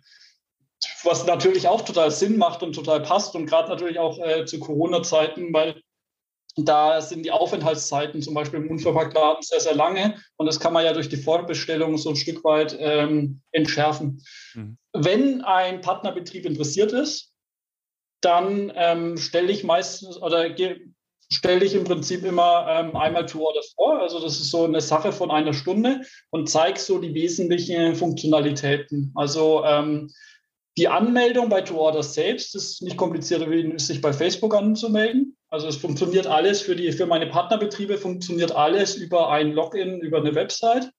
was natürlich auch total Sinn macht und total passt und gerade natürlich auch äh, zu Corona-Zeiten, weil da sind die Aufenthaltszeiten zum Beispiel im Unverpacktladen sehr, sehr lange und das kann man ja durch die Vorbestellung so ein Stück weit ähm, entschärfen. Mhm. Wenn ein Partnerbetrieb interessiert ist, dann ähm, stelle ich meistens oder stelle ich im Prinzip immer ähm, einmal to order vor. Also das ist so eine Sache von einer Stunde und zeige so die wesentlichen Funktionalitäten. Also ähm, die Anmeldung bei to order selbst ist nicht komplizierter, wie sich bei Facebook anzumelden. Also es funktioniert alles für die für meine Partnerbetriebe funktioniert alles über ein Login über eine Website.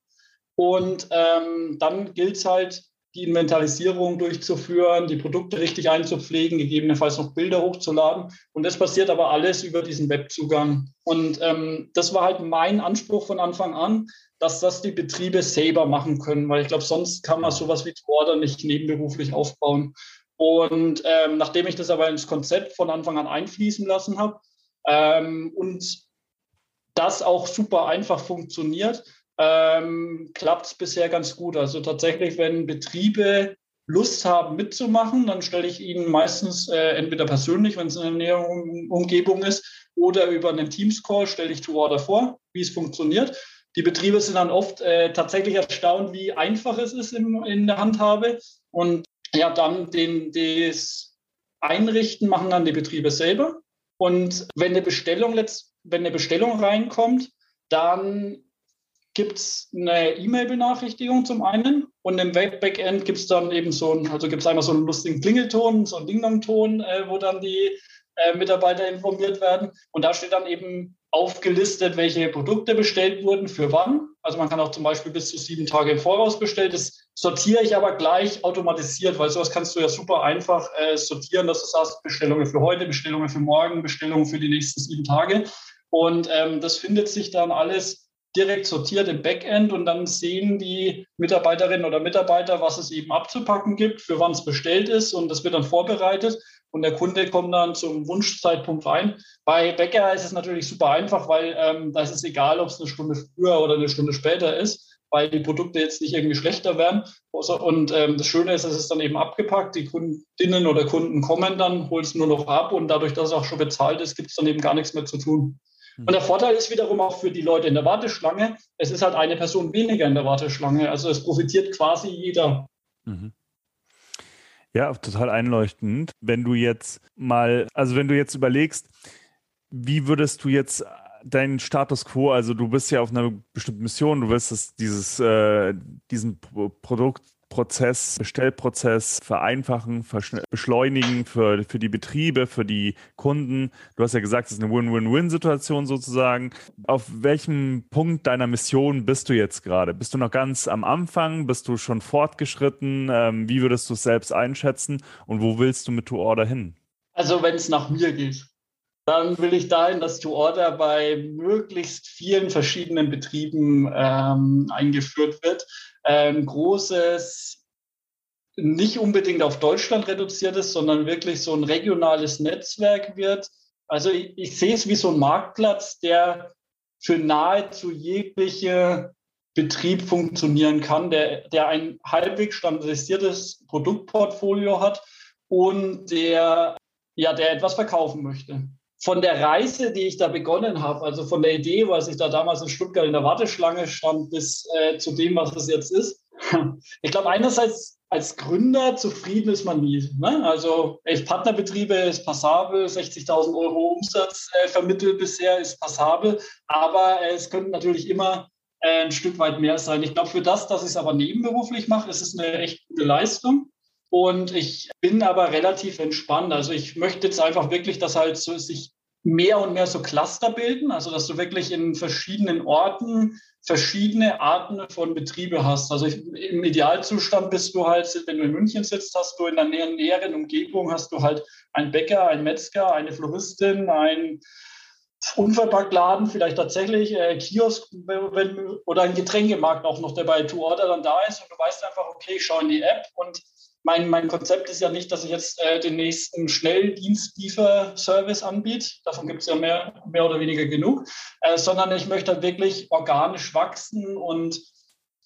Und ähm, dann gilt es halt die Inventarisierung durchzuführen, die Produkte richtig einzupflegen, gegebenenfalls noch Bilder hochzuladen. Und das passiert aber alles über diesen Webzugang. Und ähm, das war halt mein Anspruch von Anfang an, dass das die Betriebe selber machen können, weil ich glaube, sonst kann man sowas wie Order nicht nebenberuflich aufbauen. Und ähm, nachdem ich das aber ins Konzept von Anfang an einfließen lassen habe ähm, und das auch super einfach funktioniert, ähm, klappt es bisher ganz gut. Also tatsächlich, wenn Betriebe Lust haben mitzumachen, dann stelle ich ihnen meistens äh, entweder persönlich, wenn es in der näheren Umgebung ist, oder über einen Teams-Call stelle ich To Order vor, wie es funktioniert. Die Betriebe sind dann oft äh, tatsächlich erstaunt, wie einfach es ist in, in der Handhabe. Und ja, dann den, das Einrichten machen dann die Betriebe selber. Und wenn eine Bestellung, wenn eine Bestellung reinkommt, dann gibt es eine E-Mail-Benachrichtigung zum einen und im Web-Backend gibt es dann eben so ein, also gibt es einmal so einen lustigen Klingelton, so einen Ding-Dong-Ton, äh, wo dann die äh, Mitarbeiter informiert werden. Und da steht dann eben aufgelistet, welche Produkte bestellt wurden, für wann. Also man kann auch zum Beispiel bis zu sieben Tage im Voraus bestellen. Das sortiere ich aber gleich automatisiert, weil sowas kannst du ja super einfach äh, sortieren, dass du sagst, Bestellungen für heute, Bestellungen für morgen, Bestellungen für die nächsten sieben Tage. Und ähm, das findet sich dann alles direkt sortiert im Backend und dann sehen die Mitarbeiterinnen oder Mitarbeiter, was es eben abzupacken gibt, für wann es bestellt ist und das wird dann vorbereitet und der Kunde kommt dann zum Wunschzeitpunkt rein. Bei Bäcker ist es natürlich super einfach, weil ähm, da ist es egal, ob es eine Stunde früher oder eine Stunde später ist, weil die Produkte jetzt nicht irgendwie schlechter werden. Und ähm, das Schöne ist, es ist dann eben abgepackt, die Kundinnen oder Kunden kommen dann, holen es nur noch ab und dadurch, dass es auch schon bezahlt ist, gibt es dann eben gar nichts mehr zu tun. Und der Vorteil ist wiederum auch für die Leute in der Warteschlange, es ist halt eine Person weniger in der Warteschlange. Also es profitiert quasi jeder. Mhm. Ja, total einleuchtend. Wenn du jetzt mal, also wenn du jetzt überlegst, wie würdest du jetzt deinen Status quo, also du bist ja auf einer bestimmten Mission, du willst das, dieses, äh, diesen Produkt Prozess, Bestellprozess vereinfachen, beschleunigen für, für die Betriebe, für die Kunden. Du hast ja gesagt, es ist eine Win-Win-Win-Situation sozusagen. Auf welchem Punkt deiner Mission bist du jetzt gerade? Bist du noch ganz am Anfang? Bist du schon fortgeschritten? Ähm, wie würdest du es selbst einschätzen? Und wo willst du mit To Order hin? Also wenn es nach mir geht, dann will ich dahin, dass To Order bei möglichst vielen verschiedenen Betrieben ähm, eingeführt wird ein großes, nicht unbedingt auf Deutschland reduziertes, sondern wirklich so ein regionales Netzwerk wird. Also ich, ich sehe es wie so ein Marktplatz, der für nahezu jegliche Betrieb funktionieren kann, der, der ein halbwegs standardisiertes Produktportfolio hat und der, ja, der etwas verkaufen möchte von der Reise, die ich da begonnen habe, also von der Idee, was ich da damals in Stuttgart in der Warteschlange stand, bis äh, zu dem, was es jetzt ist. Ich glaube, einerseits als Gründer zufrieden ist man nie. Ne? Also elf Partnerbetriebe ist passabel, 60.000 Euro Umsatz äh, vermittelt bisher ist passabel, aber äh, es könnte natürlich immer äh, ein Stück weit mehr sein. Ich glaube, für das, dass ich es aber nebenberuflich mache, ist es eine echt gute Leistung. Und ich bin aber relativ entspannt. Also ich möchte jetzt einfach wirklich, dass halt so sich mehr und mehr so Cluster bilden, also dass du wirklich in verschiedenen Orten verschiedene Arten von Betriebe hast. Also ich, im Idealzustand bist du halt, wenn du in München sitzt, hast du in der näheren, näheren Umgebung hast du halt einen Bäcker, einen Metzger, eine Floristin, ein Unverpacktladen, vielleicht tatsächlich äh, Kiosk wenn, oder ein Getränkemarkt auch noch, der bei Two Order dann da ist und du weißt einfach, okay, ich schaue in die App und mein, mein Konzept ist ja nicht, dass ich jetzt äh, den nächsten Schnelldienstlieferservice anbiete. Davon gibt es ja mehr, mehr oder weniger genug. Äh, sondern ich möchte halt wirklich organisch wachsen und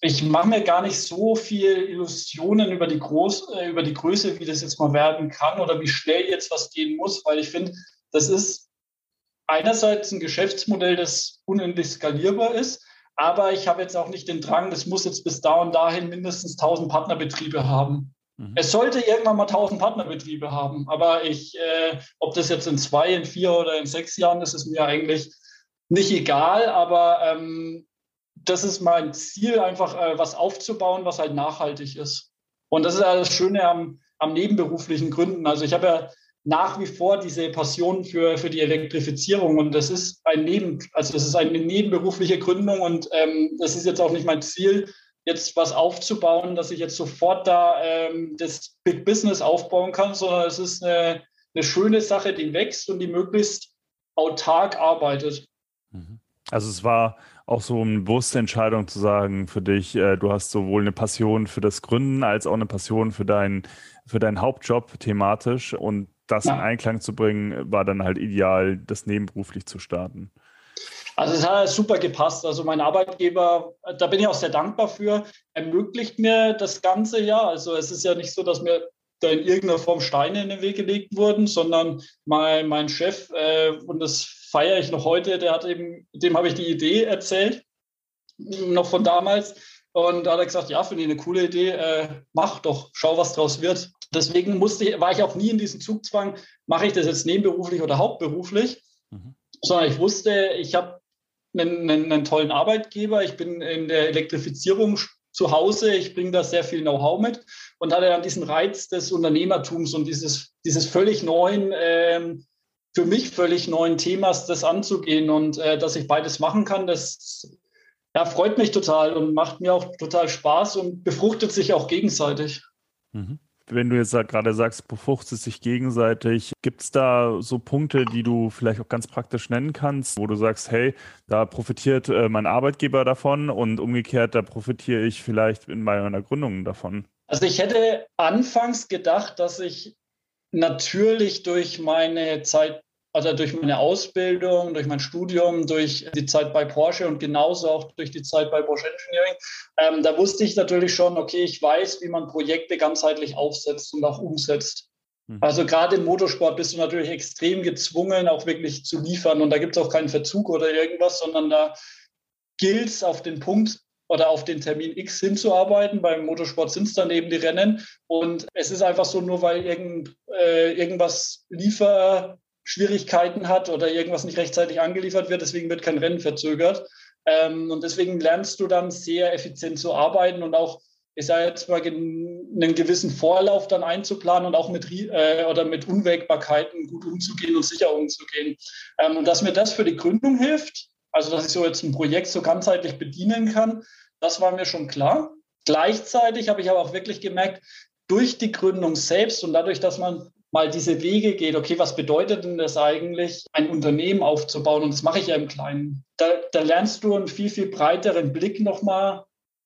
ich mache mir gar nicht so viel Illusionen über die, Groß, äh, über die Größe, wie das jetzt mal werden kann oder wie schnell jetzt was gehen muss, weil ich finde, das ist einerseits ein Geschäftsmodell, das unendlich skalierbar ist, aber ich habe jetzt auch nicht den Drang, das muss jetzt bis da und dahin mindestens 1000 Partnerbetriebe haben. Mhm. Es sollte irgendwann mal 1000 Partnerbetriebe haben, aber ich, äh, ob das jetzt in zwei, in vier oder in sechs Jahren ist, ist mir eigentlich nicht egal, aber ähm, das ist mein Ziel, einfach äh, was aufzubauen, was halt nachhaltig ist. Und das ist ja das Schöne am, am nebenberuflichen Gründen. Also ich habe ja nach wie vor diese Passion für, für die Elektrifizierung und das ist ein Neben, also das ist eine nebenberufliche Gründung und ähm, das ist jetzt auch nicht mein Ziel, jetzt was aufzubauen, dass ich jetzt sofort da ähm, das Big Business aufbauen kann, sondern es ist eine, eine schöne Sache, die wächst und die möglichst autark arbeitet. Mhm. Also es war auch so eine bewusste Entscheidung zu sagen für dich, äh, du hast sowohl eine Passion für das Gründen als auch eine Passion für, dein, für deinen Hauptjob thematisch und das ja. in Einklang zu bringen, war dann halt ideal, das nebenberuflich zu starten. Also es hat super gepasst. Also mein Arbeitgeber, da bin ich auch sehr dankbar für, ermöglicht mir das Ganze ja. Also es ist ja nicht so, dass mir da in irgendeiner Form Steine in den Weg gelegt wurden, sondern mein, mein Chef, äh, und das feiere ich noch heute, der hat eben, dem habe ich die Idee erzählt, noch von damals. Und da hat er gesagt, ja, finde ich eine coole Idee, äh, mach doch, schau, was draus wird. Deswegen musste ich, war ich auch nie in diesem Zugzwang, mache ich das jetzt nebenberuflich oder hauptberuflich, mhm. sondern ich wusste, ich habe einen, einen, einen, tollen Arbeitgeber, ich bin in der Elektrifizierung zu Hause, ich bringe da sehr viel Know-how mit und hatte dann diesen Reiz des Unternehmertums und dieses, dieses völlig neuen, ähm, für mich völlig neuen Themas, das anzugehen und äh, dass ich beides machen kann, das ja, freut mich total und macht mir auch total Spaß und befruchtet sich auch gegenseitig. Mhm. Wenn du jetzt gerade sagst, befruchtet sich gegenseitig, gibt es da so Punkte, die du vielleicht auch ganz praktisch nennen kannst, wo du sagst, hey, da profitiert äh, mein Arbeitgeber davon und umgekehrt, da profitiere ich vielleicht in meiner Gründung davon? Also ich hätte anfangs gedacht, dass ich natürlich durch meine Zeit also durch meine Ausbildung, durch mein Studium, durch die Zeit bei Porsche und genauso auch durch die Zeit bei Bosch Engineering, ähm, da wusste ich natürlich schon, okay, ich weiß, wie man Projekte ganzheitlich aufsetzt und auch umsetzt. Mhm. Also gerade im Motorsport bist du natürlich extrem gezwungen, auch wirklich zu liefern. Und da gibt es auch keinen Verzug oder irgendwas, sondern da gilt es auf den Punkt oder auf den Termin X hinzuarbeiten. Beim Motorsport sind es dann eben die Rennen. Und es ist einfach so, nur weil irgend, äh, irgendwas liefer Schwierigkeiten hat oder irgendwas nicht rechtzeitig angeliefert wird, deswegen wird kein Rennen verzögert. Ähm, und deswegen lernst du dann sehr effizient zu arbeiten und auch, ich sage jetzt mal, einen gewissen Vorlauf dann einzuplanen und auch mit, äh, oder mit Unwägbarkeiten gut umzugehen und sicher umzugehen. Ähm, und dass mir das für die Gründung hilft, also dass ich so jetzt ein Projekt so ganzheitlich bedienen kann, das war mir schon klar. Gleichzeitig habe ich aber auch wirklich gemerkt, durch die Gründung selbst und dadurch, dass man mal diese Wege geht, okay, was bedeutet denn das eigentlich, ein Unternehmen aufzubauen? Und das mache ich ja im Kleinen. Da, da lernst du einen viel, viel breiteren Blick nochmal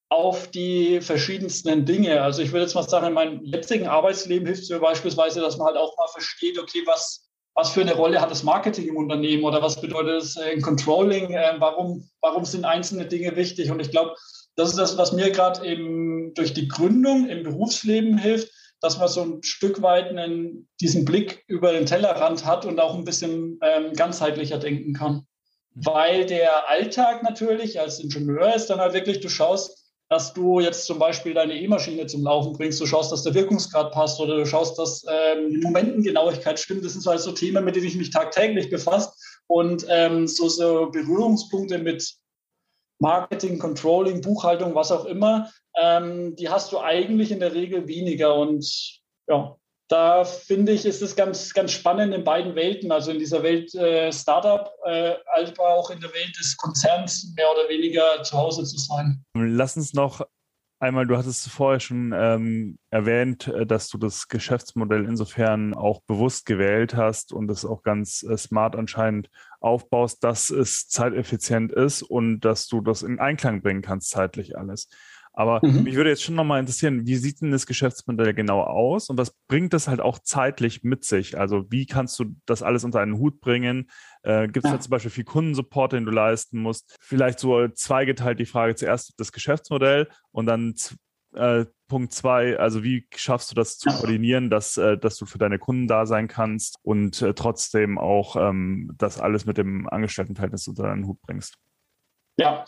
auf die verschiedensten Dinge. Also ich würde jetzt mal sagen, in meinem jetzigen Arbeitsleben hilft es mir beispielsweise, dass man halt auch mal versteht, okay, was, was für eine Rolle hat das Marketing im Unternehmen oder was bedeutet es im Controlling? Äh, warum, warum sind einzelne Dinge wichtig? Und ich glaube, das ist das, was mir gerade eben durch die Gründung im Berufsleben hilft, dass man so ein Stück weit einen, diesen Blick über den Tellerrand hat und auch ein bisschen ähm, ganzheitlicher denken kann. Mhm. Weil der Alltag natürlich als Ingenieur ist dann halt wirklich, du schaust, dass du jetzt zum Beispiel deine E-Maschine zum Laufen bringst, du schaust, dass der Wirkungsgrad passt oder du schaust, dass ähm, die Momentengenauigkeit stimmt. Das sind so, halt so Themen, mit denen ich mich tagtäglich befasse. Und ähm, so, so Berührungspunkte mit Marketing, Controlling, Buchhaltung, was auch immer, ähm, die hast du eigentlich in der Regel weniger. Und ja, da finde ich, ist es ganz, ganz spannend in beiden Welten, also in dieser Welt äh, Startup, äh, als auch in der Welt des Konzerns mehr oder weniger zu Hause zu sein. Lass uns noch einmal, du hattest vorher schon ähm, erwähnt, äh, dass du das Geschäftsmodell insofern auch bewusst gewählt hast und es auch ganz äh, smart anscheinend aufbaust, dass es zeiteffizient ist und dass du das in Einklang bringen kannst, zeitlich alles. Aber mhm. mich würde jetzt schon nochmal interessieren, wie sieht denn das Geschäftsmodell genau aus und was bringt das halt auch zeitlich mit sich? Also wie kannst du das alles unter einen Hut bringen? Äh, Gibt es ja. da zum Beispiel viel Kundensupport, den du leisten musst? Vielleicht so zweigeteilt die Frage zuerst das Geschäftsmodell und dann äh, Punkt zwei, also wie schaffst du das zu koordinieren, dass, äh, dass du für deine Kunden da sein kannst und äh, trotzdem auch ähm, das alles mit dem Angestelltenverhältnis unter deinen Hut bringst? Ja,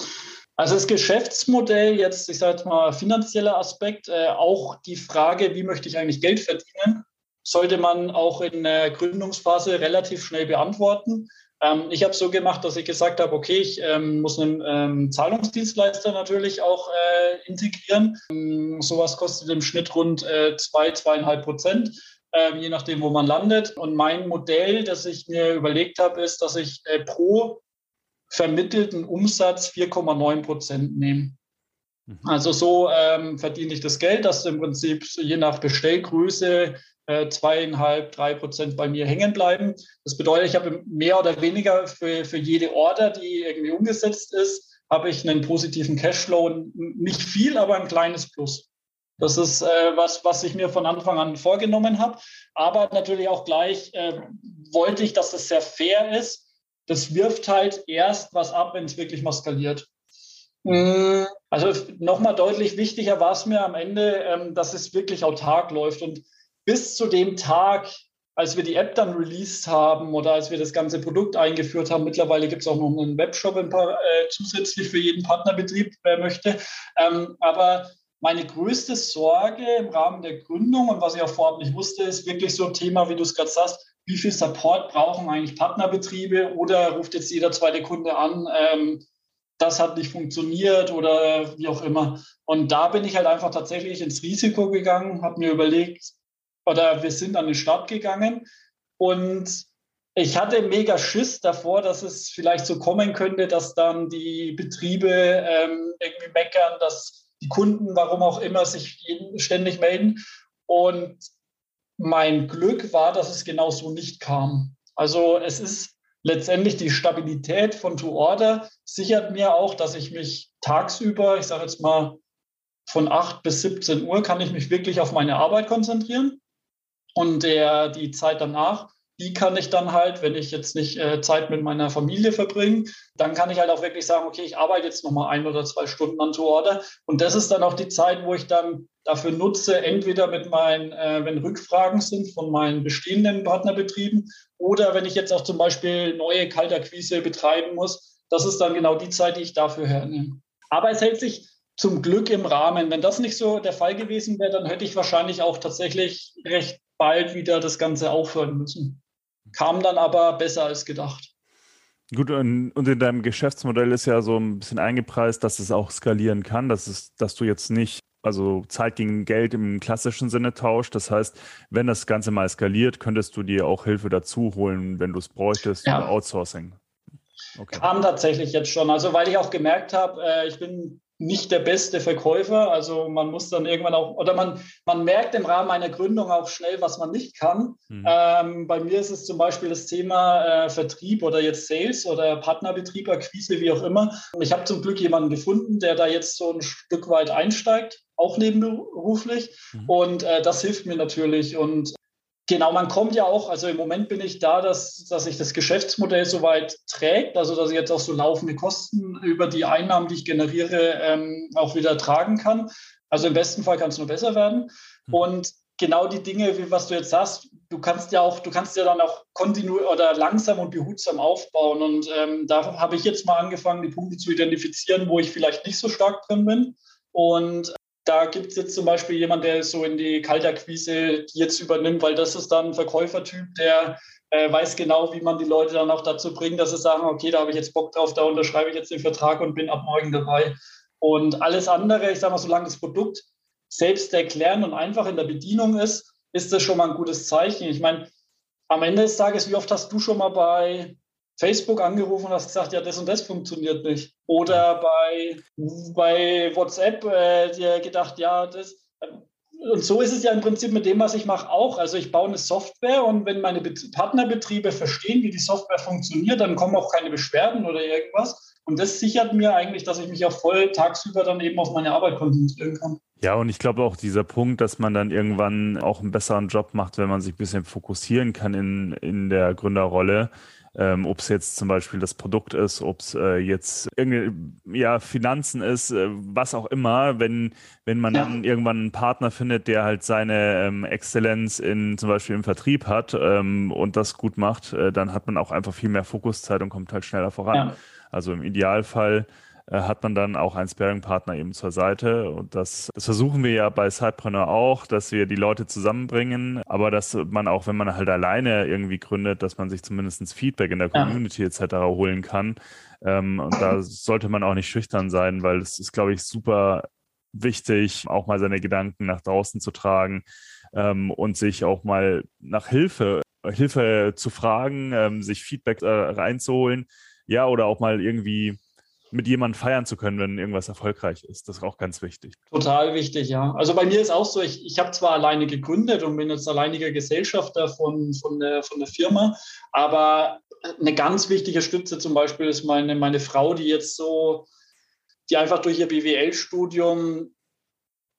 also das Geschäftsmodell, jetzt, ich sage mal finanzieller Aspekt, äh, auch die Frage, wie möchte ich eigentlich Geld verdienen, sollte man auch in der Gründungsphase relativ schnell beantworten. Ähm, ich habe so gemacht, dass ich gesagt habe, okay, ich ähm, muss einen ähm, Zahlungsdienstleister natürlich auch äh, integrieren. Ähm, sowas kostet im Schnitt rund äh, zwei, zweieinhalb Prozent. Ähm, je nachdem, wo man landet. Und mein Modell, das ich mir überlegt habe, ist, dass ich äh, pro vermittelten Umsatz 4,9 Prozent nehme. Mhm. Also so ähm, verdiene ich das Geld, dass im Prinzip je nach Bestellgröße äh, zweieinhalb, drei Prozent bei mir hängen bleiben. Das bedeutet, ich habe mehr oder weniger für, für jede Order, die irgendwie umgesetzt ist, habe ich einen positiven Cashflow. Nicht viel, aber ein kleines Plus. Das ist äh, was, was ich mir von Anfang an vorgenommen habe. Aber natürlich auch gleich äh, wollte ich, dass es sehr fair ist. Das wirft halt erst was ab, wenn es wirklich mal skaliert. Mm, also nochmal deutlich wichtiger war es mir am Ende, ähm, dass es wirklich autark läuft. Und bis zu dem Tag, als wir die App dann released haben oder als wir das ganze Produkt eingeführt haben, mittlerweile gibt es auch noch einen Webshop ein paar, äh, zusätzlich für jeden Partnerbetrieb, wer möchte. Ähm, aber meine größte Sorge im Rahmen der Gründung und was ich auch vorab nicht wusste, ist wirklich so ein Thema, wie du es gerade sagst, wie viel Support brauchen eigentlich Partnerbetriebe oder ruft jetzt jeder zweite Kunde an, ähm, das hat nicht funktioniert oder wie auch immer. Und da bin ich halt einfach tatsächlich ins Risiko gegangen, habe mir überlegt, oder wir sind an den Start gegangen und ich hatte mega Schiss davor, dass es vielleicht so kommen könnte, dass dann die Betriebe ähm, irgendwie meckern, dass die Kunden, warum auch immer, sich ständig melden. Und mein Glück war, dass es genau so nicht kam. Also es ist letztendlich die Stabilität von To Order sichert mir auch, dass ich mich tagsüber, ich sage jetzt mal von 8 bis 17 Uhr, kann ich mich wirklich auf meine Arbeit konzentrieren. Und der, die Zeit danach, die kann ich dann halt, wenn ich jetzt nicht äh, Zeit mit meiner Familie verbringe, dann kann ich halt auch wirklich sagen, okay, ich arbeite jetzt nochmal ein oder zwei Stunden an To-Order. Und das ist dann auch die Zeit, wo ich dann dafür nutze, entweder mit meinen, äh, wenn Rückfragen sind von meinen bestehenden Partnerbetrieben oder wenn ich jetzt auch zum Beispiel neue Kaltakquise betreiben muss. Das ist dann genau die Zeit, die ich dafür hernehme. Aber es hält sich zum Glück im Rahmen. Wenn das nicht so der Fall gewesen wäre, dann hätte ich wahrscheinlich auch tatsächlich recht bald wieder das Ganze aufhören müssen. Kam dann aber besser als gedacht. Gut, und, in deinem Geschäftsmodell ist ja so ein bisschen eingepreist, dass es auch skalieren kann, dass, es, dass du jetzt nicht also Zeit gegen Geld im klassischen Sinne tauscht. Das heißt, wenn das Ganze mal skaliert, könntest du dir auch Hilfe dazu holen, wenn du es bräuchtest ja. Outsourcing. Okay. Kam tatsächlich jetzt schon. Also weil ich auch gemerkt habe, äh, ich bin nicht der beste Verkäufer. Also man muss dann irgendwann auch, oder man, man merkt im Rahmen einer Gründung auch schnell, was man nicht kann. Mhm. Ähm, bei mir ist es zum Beispiel das Thema äh, Vertrieb oder jetzt Sales oder Partnerbetrieb, Akquise, wie auch immer. Ich habe zum Glück jemanden gefunden, der da jetzt so ein Stück weit einsteigt, auch nebenberuflich. Mhm. Und äh, das hilft mir natürlich. Und Genau, man kommt ja auch, also im Moment bin ich da, dass, dass sich das Geschäftsmodell soweit trägt, also dass ich jetzt auch so laufende Kosten über die Einnahmen, die ich generiere, ähm, auch wieder tragen kann. Also im besten Fall kann es nur besser werden. Mhm. Und genau die Dinge, wie was du jetzt sagst, du kannst ja auch, du kannst ja dann auch kontinuierlich oder langsam und behutsam aufbauen. Und ähm, da habe ich jetzt mal angefangen, die Punkte zu identifizieren, wo ich vielleicht nicht so stark drin bin. Und da gibt es jetzt zum Beispiel jemand, der so in die Kaltakquise jetzt übernimmt, weil das ist dann ein Verkäufertyp, der äh, weiß genau, wie man die Leute dann auch dazu bringt, dass sie sagen, okay, da habe ich jetzt Bock drauf, da unterschreibe ich jetzt den Vertrag und bin ab morgen dabei. Und alles andere, ich sage mal, solange das Produkt selbst erklären und einfach in der Bedienung ist, ist das schon mal ein gutes Zeichen. Ich meine, am Ende des Tages, wie oft hast du schon mal bei Facebook angerufen und hast gesagt, ja, das und das funktioniert nicht. Oder bei, bei WhatsApp äh, dir gedacht, ja, das. Und so ist es ja im Prinzip mit dem, was ich mache, auch. Also ich baue eine Software und wenn meine Partnerbetriebe verstehen, wie die Software funktioniert, dann kommen auch keine Beschwerden oder irgendwas. Und das sichert mir eigentlich, dass ich mich auch voll tagsüber dann eben auf meine Arbeit konzentrieren kann. Ja, und ich glaube auch dieser Punkt, dass man dann irgendwann auch einen besseren Job macht, wenn man sich ein bisschen fokussieren kann in, in der Gründerrolle ähm, ob es jetzt zum Beispiel das Produkt ist, ob es äh, jetzt irgendwie ja, Finanzen ist, äh, was auch immer, wenn, wenn man ja. dann irgendwann einen Partner findet, der halt seine ähm, Exzellenz in zum Beispiel im Vertrieb hat ähm, und das gut macht, äh, dann hat man auch einfach viel mehr Fokuszeit und kommt halt schneller voran. Ja. Also im Idealfall hat man dann auch einen Sparing-Partner eben zur Seite. Und das, das versuchen wir ja bei Sidepreneur auch, dass wir die Leute zusammenbringen, aber dass man auch, wenn man halt alleine irgendwie gründet, dass man sich zumindest Feedback in der Community ja. etc. holen kann. Ähm, und da sollte man auch nicht schüchtern sein, weil es ist, glaube ich, super wichtig, auch mal seine Gedanken nach draußen zu tragen ähm, und sich auch mal nach Hilfe, Hilfe zu fragen, ähm, sich Feedback äh, reinzuholen. Ja, oder auch mal irgendwie mit jemandem feiern zu können, wenn irgendwas erfolgreich ist. Das ist auch ganz wichtig. Total wichtig, ja. Also bei mir ist auch so, ich, ich habe zwar alleine gegründet und bin jetzt alleiniger Gesellschafter von, von, der, von der Firma, aber eine ganz wichtige Stütze zum Beispiel ist meine, meine Frau, die jetzt so, die einfach durch ihr BWL-Studium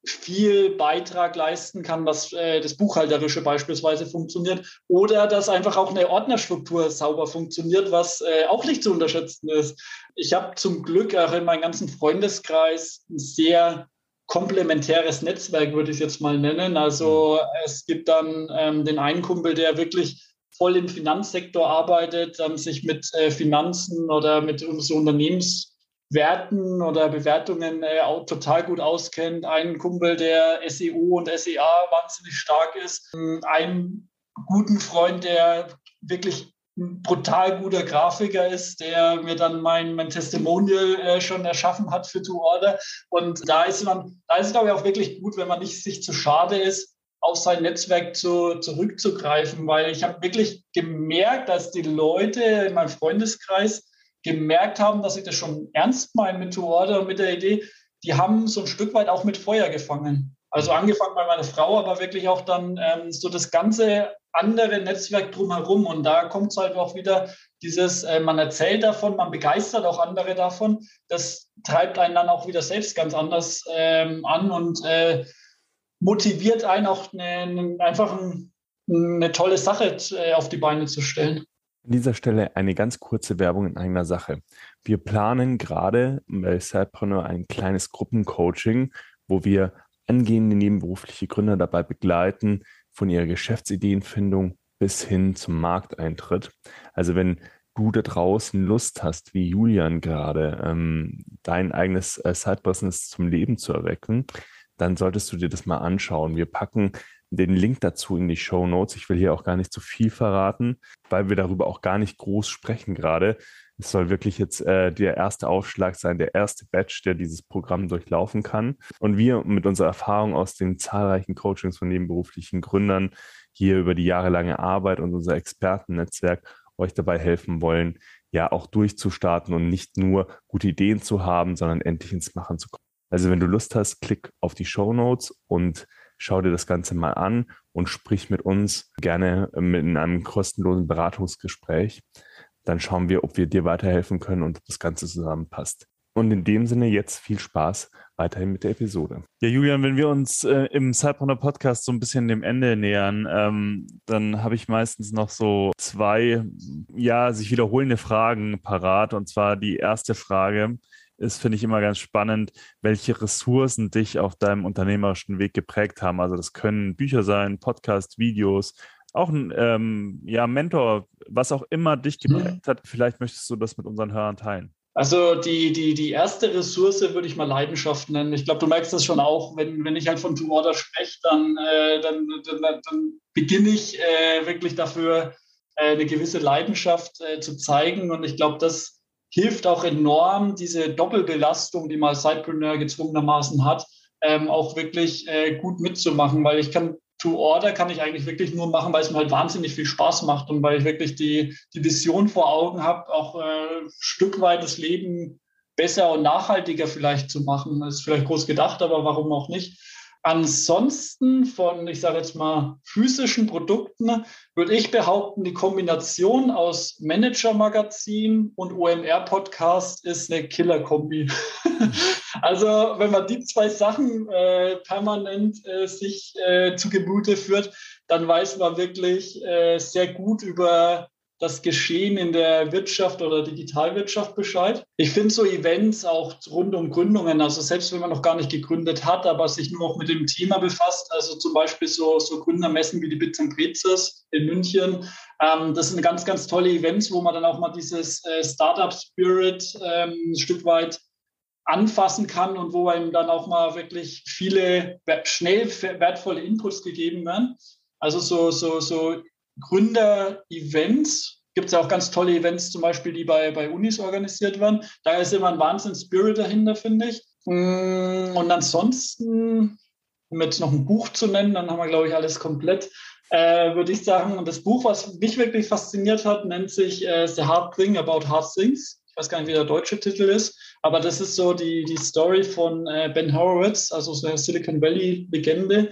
viel Beitrag leisten kann, was äh, das Buchhalterische beispielsweise funktioniert, oder dass einfach auch eine Ordnerstruktur sauber funktioniert, was äh, auch nicht zu unterschätzen ist. Ich habe zum Glück auch in meinem ganzen Freundeskreis ein sehr komplementäres Netzwerk, würde ich es jetzt mal nennen. Also es gibt dann ähm, den einen Kumpel, der wirklich voll im Finanzsektor arbeitet, ähm, sich mit äh, Finanzen oder mit so Unternehmens Werten oder Bewertungen äh, auch total gut auskennt. Ein Kumpel, der SEO und SEA wahnsinnig stark ist. Ein guten Freund, der wirklich ein brutal guter Grafiker ist, der mir dann mein, mein Testimonial äh, schon erschaffen hat für To Order. Und da ist man, da ist es, glaube ich, auch wirklich gut, wenn man nicht sich zu schade ist, auf sein Netzwerk zu, zurückzugreifen, weil ich habe wirklich gemerkt, dass die Leute in meinem Freundeskreis gemerkt haben, dass ich das schon ernst meine mit To Order und mit der Idee, die haben so ein Stück weit auch mit Feuer gefangen. Also angefangen bei meiner Frau, aber wirklich auch dann ähm, so das ganze andere Netzwerk drumherum. Und da kommt es halt auch wieder dieses, äh, man erzählt davon, man begeistert auch andere davon. Das treibt einen dann auch wieder selbst ganz anders ähm, an und äh, motiviert einen auch eine, eine, einfach ein, eine tolle Sache äh, auf die Beine zu stellen. An dieser Stelle eine ganz kurze Werbung in eigener Sache. Wir planen gerade bei Sidepreneur ein kleines Gruppencoaching, wo wir angehende nebenberufliche Gründer dabei begleiten, von ihrer Geschäftsideenfindung bis hin zum Markteintritt. Also wenn du da draußen Lust hast, wie Julian gerade, ähm, dein eigenes äh, Side-Business zum Leben zu erwecken, dann solltest du dir das mal anschauen. Wir packen den Link dazu in die Show Notes. Ich will hier auch gar nicht zu viel verraten, weil wir darüber auch gar nicht groß sprechen gerade. Es soll wirklich jetzt äh, der erste Aufschlag sein, der erste Batch, der dieses Programm durchlaufen kann. Und wir mit unserer Erfahrung aus den zahlreichen Coachings von nebenberuflichen Gründern hier über die jahrelange Arbeit und unser Expertennetzwerk euch dabei helfen wollen, ja auch durchzustarten und nicht nur gute Ideen zu haben, sondern endlich ins Machen zu kommen. Also wenn du Lust hast, klick auf die Show Notes und schau dir das Ganze mal an und sprich mit uns gerne in einem kostenlosen Beratungsgespräch. Dann schauen wir, ob wir dir weiterhelfen können und ob das Ganze zusammenpasst. Und in dem Sinne jetzt viel Spaß weiterhin mit der Episode. Ja, Julian, wenn wir uns äh, im Cyberpreneur Podcast so ein bisschen dem Ende nähern, ähm, dann habe ich meistens noch so zwei, ja, sich wiederholende Fragen parat. Und zwar die erste Frage, ist, finde ich immer ganz spannend, welche Ressourcen dich auf deinem unternehmerischen Weg geprägt haben. Also das können Bücher sein, Podcast, Videos, auch ein ähm, ja, Mentor, was auch immer dich mhm. geprägt hat. Vielleicht möchtest du das mit unseren Hörern teilen. Also die, die, die erste Ressource würde ich mal Leidenschaft nennen. Ich glaube, du merkst das schon auch, wenn, wenn ich halt von To Order spreche, dann, äh, dann, dann, dann, beginne ich äh, wirklich dafür, äh, eine gewisse Leidenschaft äh, zu zeigen. Und ich glaube, das hilft auch enorm, diese Doppelbelastung, die man als Sidepreneur gezwungenermaßen hat, ähm, auch wirklich äh, gut mitzumachen, weil ich kann To Order kann ich eigentlich wirklich nur machen, weil es mir halt wahnsinnig viel Spaß macht und weil ich wirklich die, die Vision vor Augen habe, auch äh, Stück weit das Leben besser und nachhaltiger vielleicht zu machen. Das ist vielleicht groß gedacht, aber warum auch nicht? Ansonsten von, ich sage jetzt mal, physischen Produkten würde ich behaupten, die Kombination aus Manager-Magazin und OMR-Podcast ist eine Killer-Kombi. also wenn man die zwei Sachen äh, permanent äh, sich äh, zu Gemüte führt, dann weiß man wirklich äh, sehr gut über das Geschehen in der Wirtschaft oder Digitalwirtschaft Bescheid. Ich finde so Events auch rund um Gründungen, also selbst wenn man noch gar nicht gegründet hat, aber sich nur auch mit dem Thema befasst, also zum Beispiel so, so Gründermessen wie die Bits and Brezers in München, ähm, das sind ganz, ganz tolle Events, wo man dann auch mal dieses äh, Startup-Spirit ähm, ein Stück weit anfassen kann und wo einem dann auch mal wirklich viele schnell wertvolle Inputs gegeben werden. Also so, so, so Gründer-Events gibt es ja auch ganz tolle Events, zum Beispiel, die bei, bei Unis organisiert werden. Da ist immer ein Wahnsinn-Spirit dahinter, finde ich. Mm, und ansonsten, um jetzt noch ein Buch zu nennen, dann haben wir, glaube ich, alles komplett, äh, würde ich sagen. Und das Buch, was mich wirklich fasziniert hat, nennt sich äh, The Hard Thing About Hard Things. Ich weiß gar nicht, wie der deutsche Titel ist, aber das ist so die, die Story von äh, Ben Horowitz, also so eine Silicon Valley-Legende,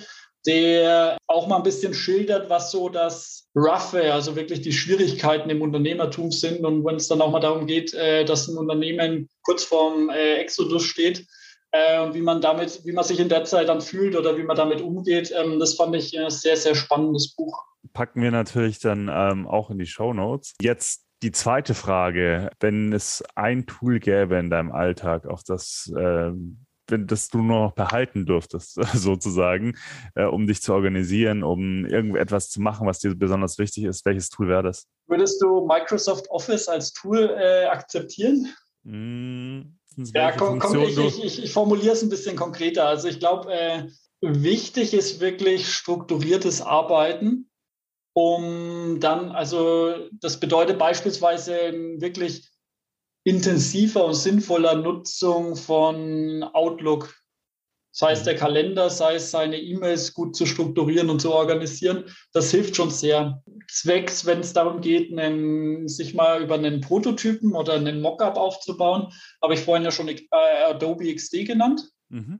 der auch mal ein bisschen schildert, was so das Roughe, also wirklich die Schwierigkeiten im Unternehmertum sind und wenn es dann auch mal darum geht, äh, dass ein Unternehmen kurz vorm äh, Exodus steht äh, und wie man damit, wie man sich in der Zeit dann fühlt oder wie man damit umgeht, ähm, das fand ich ein sehr, sehr spannendes Buch. Packen wir natürlich dann ähm, auch in die Show Notes. Jetzt die zweite Frage, wenn es ein Tool gäbe in deinem Alltag, auf das ähm, wenn das du nur noch behalten dürftest, sozusagen, äh, um dich zu organisieren, um irgendetwas zu machen, was dir besonders wichtig ist, welches Tool wäre das? Würdest du Microsoft Office als Tool äh, akzeptieren? Mm, ja, komm, komm ich, ich, ich, ich, formuliere es ein bisschen konkreter. Also ich glaube, äh, wichtig ist wirklich strukturiertes Arbeiten, um dann, also das bedeutet beispielsweise wirklich intensiver und sinnvoller Nutzung von Outlook. Sei es der Kalender, sei es seine E-Mails gut zu strukturieren und zu organisieren. Das hilft schon sehr. Zwecks, wenn es darum geht, einen, sich mal über einen Prototypen oder einen Mockup aufzubauen, habe ich vorhin ja schon äh, Adobe XD genannt. Mhm.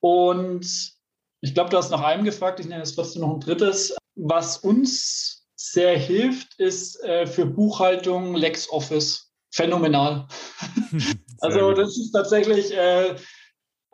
Und ich glaube, du hast nach einem gefragt, ich nenne jetzt trotzdem noch ein drittes. Was uns sehr hilft, ist äh, für Buchhaltung LexOffice phänomenal. also das ist tatsächlich, äh,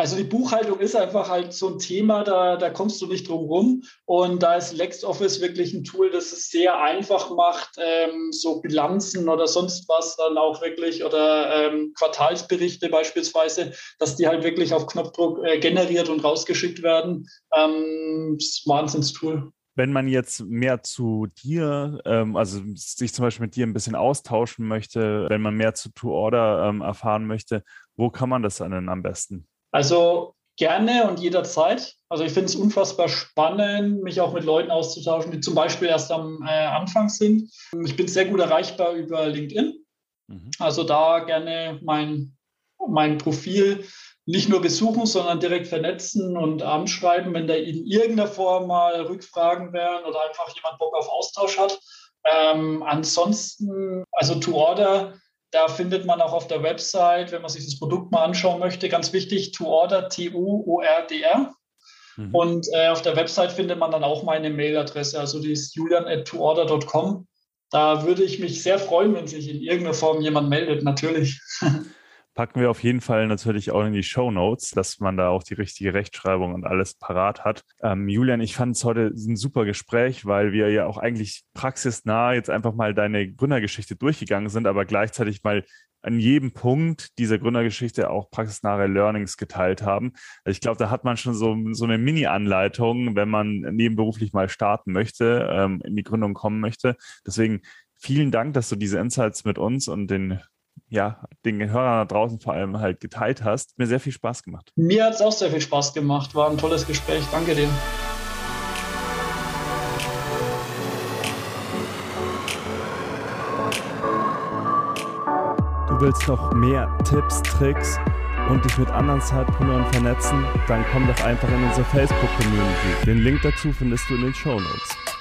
also die Buchhaltung ist einfach halt so ein Thema, da, da kommst du nicht drum rum. Und da ist LexOffice wirklich ein Tool, das es sehr einfach macht, ähm, so Bilanzen oder sonst was dann auch wirklich oder ähm, Quartalsberichte beispielsweise, dass die halt wirklich auf Knopfdruck äh, generiert und rausgeschickt werden. Ähm, das ist ein Wahnsinnstool wenn man jetzt mehr zu dir, ähm, also sich zum Beispiel mit dir ein bisschen austauschen möchte, wenn man mehr zu To-Order ähm, erfahren möchte, wo kann man das dann am besten? Also gerne und jederzeit. Also ich finde es unfassbar spannend, mich auch mit Leuten auszutauschen, die zum Beispiel erst am äh, Anfang sind. Ich bin sehr gut erreichbar über LinkedIn. Mhm. Also da gerne mein, mein Profil nicht nur besuchen, sondern direkt vernetzen und anschreiben, wenn da in irgendeiner Form mal Rückfragen wären oder einfach jemand Bock auf Austausch hat. Ähm, ansonsten, also To Order, da findet man auch auf der Website, wenn man sich das Produkt mal anschauen möchte, ganz wichtig, To Order, T-U-O-R-D-R. Mhm. Und äh, auf der Website findet man dann auch meine Mailadresse, also die ist julian.toorder.com. Da würde ich mich sehr freuen, wenn sich in irgendeiner Form jemand meldet, natürlich. packen wir auf jeden Fall natürlich auch in die Show Notes, dass man da auch die richtige Rechtschreibung und alles parat hat. Ähm, Julian, ich fand es heute ein super Gespräch, weil wir ja auch eigentlich praxisnah jetzt einfach mal deine Gründergeschichte durchgegangen sind, aber gleichzeitig mal an jedem Punkt dieser Gründergeschichte auch praxisnahe Learnings geteilt haben. Ich glaube, da hat man schon so, so eine Mini-Anleitung, wenn man nebenberuflich mal starten möchte, ähm, in die Gründung kommen möchte. Deswegen vielen Dank, dass du diese Insights mit uns und den ja, den Hörern da draußen vor allem halt geteilt hast. Mir sehr viel Spaß gemacht. Mir hat es auch sehr viel Spaß gemacht. War ein tolles Gespräch. Danke dir. Du willst noch mehr Tipps, Tricks und dich mit anderen Zeitpreneuren vernetzen? Dann komm doch einfach in unsere Facebook-Community. Den Link dazu findest du in den Show Notes.